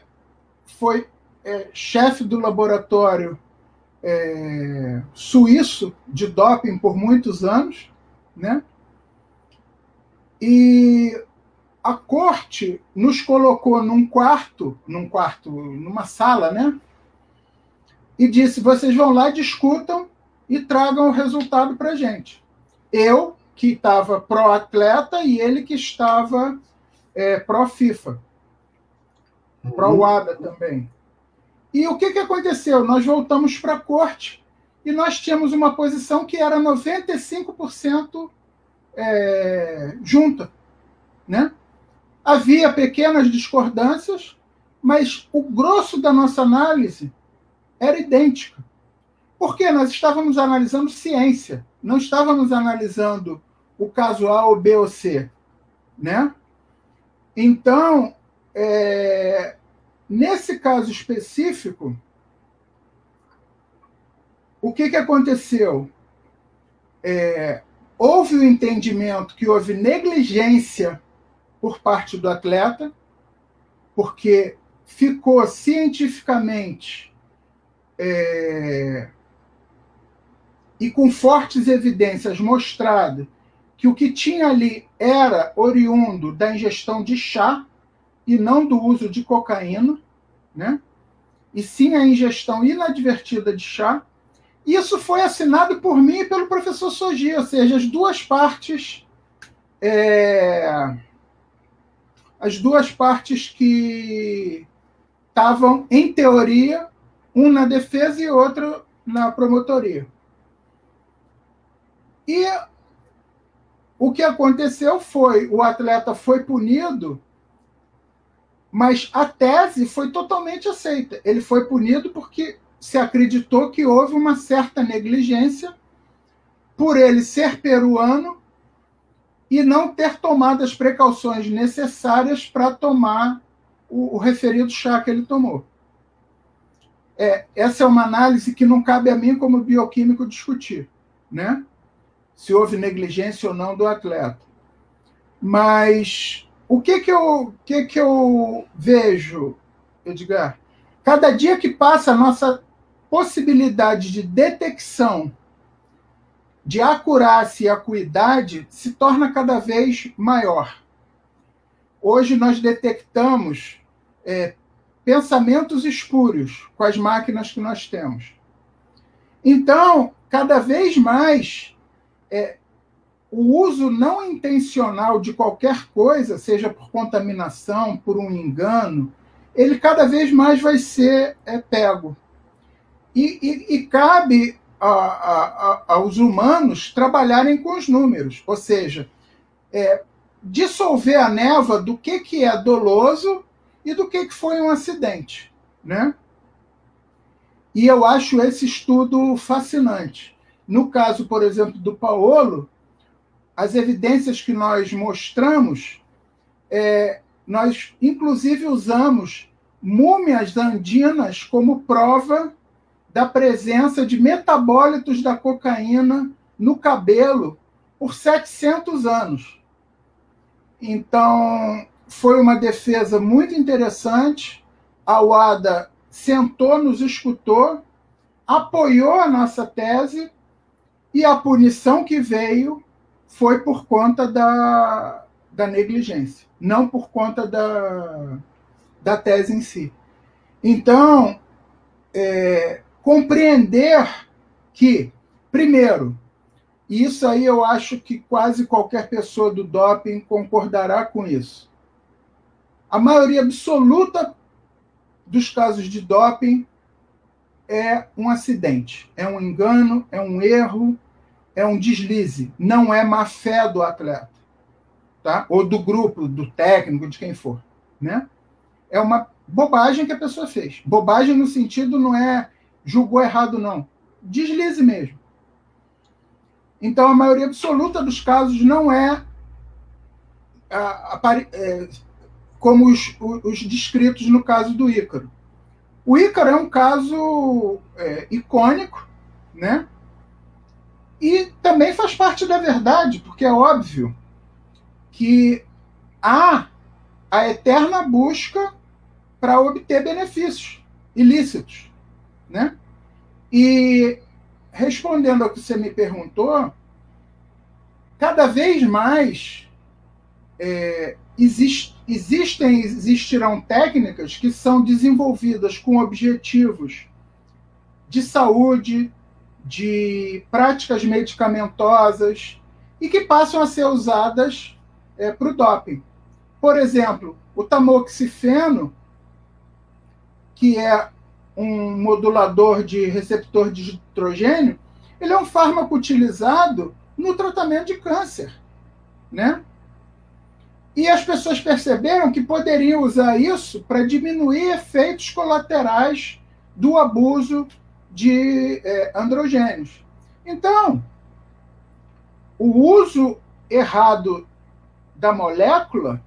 Speaker 2: foi é, chefe do laboratório é, suíço de doping por muitos anos, né? E a corte nos colocou num quarto, num quarto, numa sala, né? E disse: vocês vão lá, discutam e tragam o resultado para gente. Eu que estava pró-atleta e ele que estava é, pró-FIFA, uhum. pró-WADA também. E o que, que aconteceu? Nós voltamos para a corte e nós tínhamos uma posição que era 95% é, junta. Né? Havia pequenas discordâncias, mas o grosso da nossa análise era idêntica. Porque nós estávamos analisando ciência, não estávamos analisando o caso A ou B ou C. Né? Então, é, Nesse caso específico, o que, que aconteceu? É, houve o entendimento que houve negligência por parte do atleta, porque ficou cientificamente é, e com fortes evidências mostrado que o que tinha ali era oriundo da ingestão de chá e não do uso de cocaína, né? e sim a ingestão inadvertida de chá. Isso foi assinado por mim e pelo professor Sogi, ou seja, as duas partes. É, as duas partes que estavam, em teoria, um na defesa e outro na promotoria. E o que aconteceu foi o atleta foi punido mas a tese foi totalmente aceita. Ele foi punido porque se acreditou que houve uma certa negligência por ele ser peruano e não ter tomado as precauções necessárias para tomar o, o, referido chá que ele tomou. É, essa é uma análise que não cabe a mim, como bioquímico, discutir, né? Se houve negligência ou não do atleta. Mas o que que eu, que que eu vejo, Edgar? Cada dia que passa, a nossa possibilidade de detecção, de acurácia e acuidade se torna cada vez maior. Hoje nós detectamos é, pensamentos espúrios com as máquinas que nós temos. Então, cada vez mais, é, o uso não intencional de qualquer coisa, seja por contaminação, por um engano, ele cada vez mais vai ser é, pego. E, e, e cabe a, a, a, aos humanos trabalharem com os números, ou seja, é, dissolver a névoa do que, que é doloso e do que, que foi um acidente. Né? E eu acho esse estudo fascinante. No caso, por exemplo, do Paolo, as evidências que nós mostramos, é, nós inclusive usamos múmias andinas como prova da presença de metabólitos da cocaína no cabelo por 700 anos. Então, foi uma defesa muito interessante. A UADA sentou, nos escutou, apoiou a nossa tese e a punição que veio foi por conta da, da negligência, não por conta da, da tese em si. Então, é, compreender que, primeiro, isso aí eu acho que quase qualquer pessoa do doping concordará com isso. A maioria absoluta dos casos de doping é um acidente, é um engano, é um erro, é um deslize, não é má fé do atleta, tá? Ou do grupo, do técnico, de quem for, né? É uma bobagem que a pessoa fez. Bobagem no sentido não é julgou errado não, deslize mesmo. Então a maioria absoluta dos casos não é, a, a, é como os, os, descritos no caso do Ícaro. O Ícaro é um caso é, icônico, né? E também faz parte da verdade, porque é óbvio que há a eterna busca para obter benefícios ilícitos, né? E respondendo ao que você me perguntou, cada vez mais é, exist, existem existirão técnicas que são desenvolvidas com objetivos de saúde, de práticas medicamentosas e que passam a ser usadas é, para o doping. Por exemplo, o tamoxifeno, que é um modulador de receptor de nitrogênio, ele é um fármaco utilizado no tratamento de câncer, né? E as pessoas perceberam que poderiam usar isso para diminuir efeitos colaterais do abuso de é, androgênios. Então, o uso errado da molécula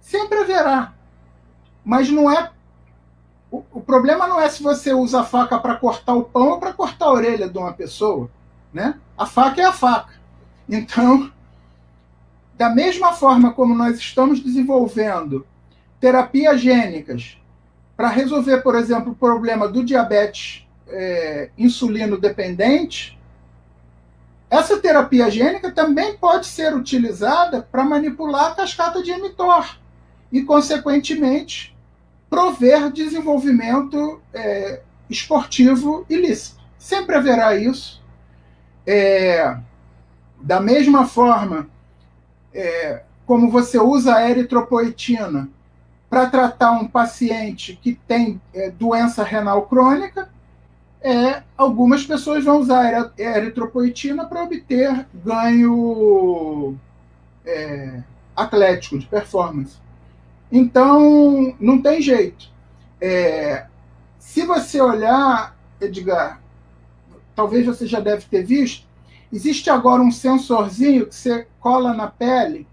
Speaker 2: sempre haverá, mas não é. O, problema não é se você usa a faca para cortar o pão ou para cortar a orelha de uma pessoa, né? A faca é a faca. Então, da mesma forma como nós estamos desenvolvendo terapias gênicas para resolver, por exemplo, o problema do diabetes é, insulino dependente, essa terapia gênica também pode ser utilizada para manipular a cascata de mTOR e, consequentemente, prover desenvolvimento é, esportivo ilícito. Sempre haverá isso. É, da mesma forma é, como você usa a eritropoetina para tratar um paciente que tem é, doença renal crônica, é, algumas pessoas vão usar a eritropoetina para obter ganho é, atlético, de performance. Então, não tem jeito. É, se você olhar, Edgar, talvez você já deve ter visto, existe agora um sensorzinho que você cola na pele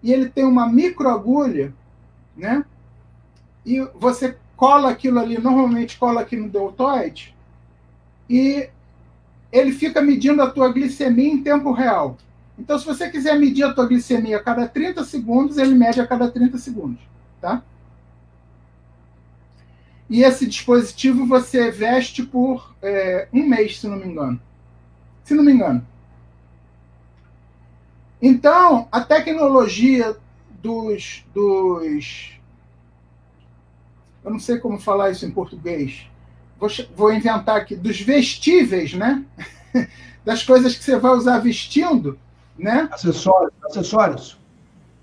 Speaker 2: e ele tem uma microagulha, né? e você cola aquilo ali, normalmente cola aqui no deltoide, e ele fica medindo a tua glicemia em tempo real. Então, se você quiser medir a tua glicemia a cada 30 segundos, ele mede a cada 30 segundos, tá? E esse dispositivo você veste por é, um mês, se não me engano. Se não me engano. Então, a tecnologia dos, dos eu não sei como falar isso em português. Vou, vou inventar aqui dos vestíveis, né? das coisas que você vai usar vestindo, né?
Speaker 1: Acessórios, acessórios.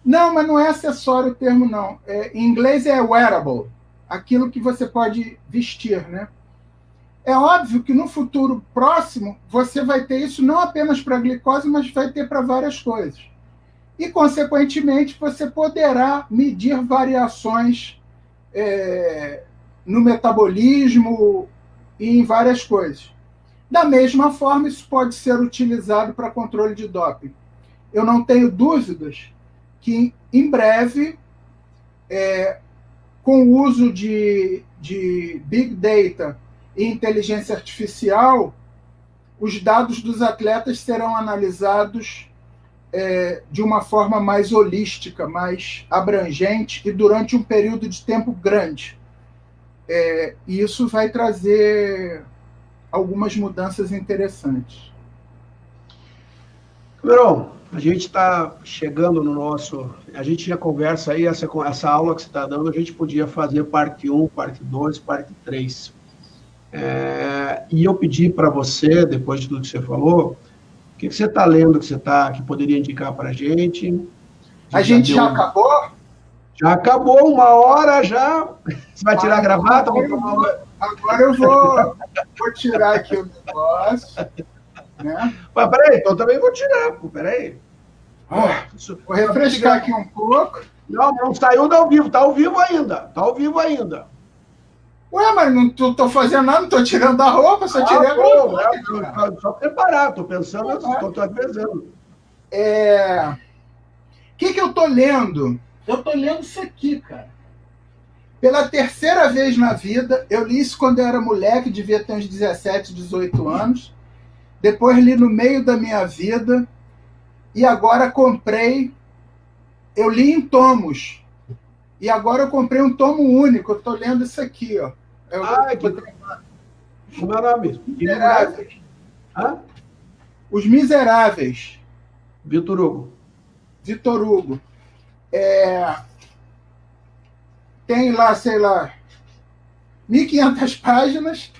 Speaker 2: Não, mas não é acessório o termo, não. É, em inglês é wearable, aquilo que você pode vestir, né? É óbvio que no futuro próximo você vai ter isso não apenas para glicose, mas vai ter para várias coisas. E, consequentemente, você poderá medir variações é, no metabolismo e em várias coisas. Da mesma forma, isso pode ser utilizado para controle de doping. Eu não tenho dúvidas que, em breve, é, com o uso de, de Big Data e inteligência artificial, os dados dos atletas serão analisados é, de uma forma mais holística, mais abrangente e durante um período de tempo grande. É, e isso vai trazer algumas mudanças interessantes.
Speaker 1: Cameron, a gente está chegando no nosso. A gente já conversa aí, essa, essa aula que você está dando, a gente podia fazer parte 1, parte 2, parte 3. É, e eu pedi para você, depois de tudo que você falou, que, que você está lendo que você tá, que poderia indicar para a gente?
Speaker 2: A gente já, já acabou?
Speaker 1: Já acabou, uma hora já. Você vai tirar a gravata?
Speaker 2: Agora, eu vou, agora eu vou, vou tirar aqui o negócio. Né?
Speaker 1: Mas peraí, então também vou tirar, pô, peraí.
Speaker 2: Ah, vou refrescar aqui um pouco.
Speaker 1: Não, não saiu do ao vivo, tá ao vivo ainda. Tá ao vivo ainda.
Speaker 2: Ué, mas não tô, tô fazendo nada, não tô tirando a roupa, só tirei ah, a roupa.
Speaker 1: É, só preparar, tô pensando, ah, tô, tô pensando.
Speaker 2: É... O que, que eu tô lendo? Eu tô lendo isso aqui, cara. Pela terceira vez na vida, eu li isso quando eu era moleque, devia ter uns 17, 18 anos. Depois li no meio da minha vida. E agora comprei. Eu li em tomos E agora eu comprei um tomo único, eu estou lendo isso aqui, ó. Eu,
Speaker 1: ah, que... Como é o nome?
Speaker 2: Miseráveis. Hã? Os Miseráveis.
Speaker 1: Vitor Hugo.
Speaker 2: Vitor Hugo. É... Tem lá, sei lá, 1.500 páginas.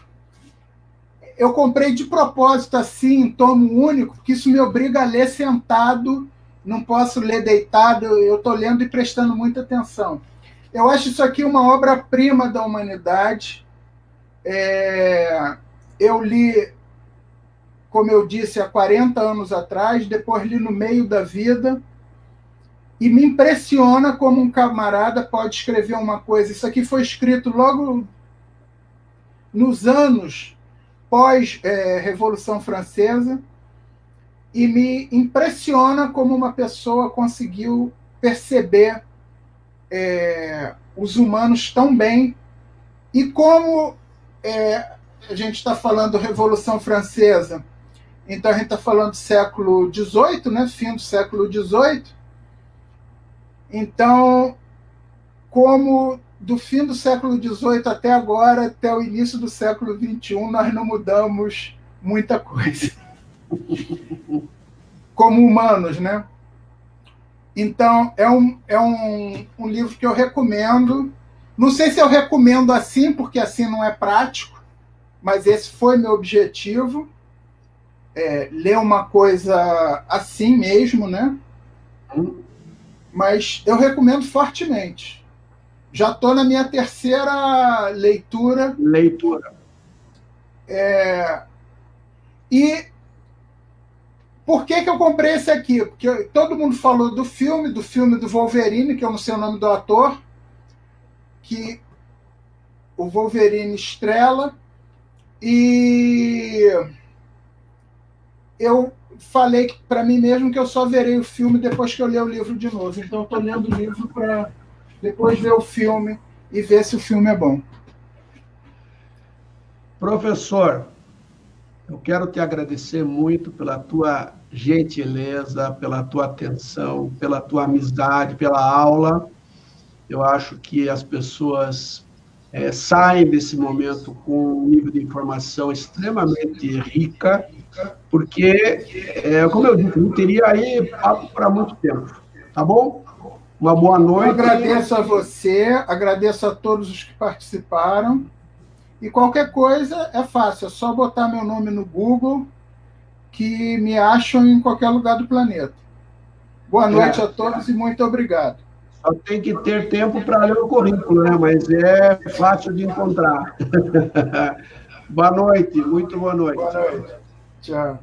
Speaker 2: Eu comprei de propósito assim, em tomo único, porque isso me obriga a ler sentado, não posso ler deitado, eu estou lendo e prestando muita atenção. Eu acho isso aqui uma obra-prima da humanidade. É, eu li, como eu disse, há 40 anos atrás, depois li no meio da vida, e me impressiona como um camarada pode escrever uma coisa. Isso aqui foi escrito logo nos anos pós-Revolução é, Francesa, e me impressiona como uma pessoa conseguiu perceber é, os humanos tão bem e como é, a gente está falando Revolução Francesa, então a gente está falando do século XVIII, né, fim do século XVIII. Então, como do fim do século XVIII até agora, até o início do século XXI, nós não mudamos muita coisa. Como humanos, né? Então, é um, é um, um livro que eu recomendo. Não sei se eu recomendo assim, porque assim não é prático, mas esse foi meu objetivo. É, ler uma coisa assim mesmo, né? Mas eu recomendo fortemente. Já estou na minha terceira leitura.
Speaker 1: Leitura.
Speaker 2: É, e por que, que eu comprei esse aqui? Porque todo mundo falou do filme, do filme do Wolverine, que eu não sei o nome do ator, que o Wolverine estrela, e eu falei para mim mesmo que eu só verei o filme depois que eu ler o livro de novo. Então, estou lendo o livro para depois ver o filme e ver se o filme é bom.
Speaker 1: Professor, eu quero te agradecer muito pela tua gentileza, pela tua atenção, pela tua amizade, pela aula. Eu acho que as pessoas é, saem desse momento com um nível de informação extremamente rica, porque, é, como eu disse, não teria aí papo para muito tempo. Tá bom? Uma boa noite. Eu
Speaker 2: agradeço a você, agradeço a todos os que participaram. E qualquer coisa é fácil, é só botar meu nome no Google que me acham em qualquer lugar do planeta. Boa noite é. a todos e muito obrigado.
Speaker 1: Só tem que ter tempo para ler o currículo, né? Mas é fácil de encontrar. boa noite, muito boa noite.
Speaker 2: Boa noite. Tchau.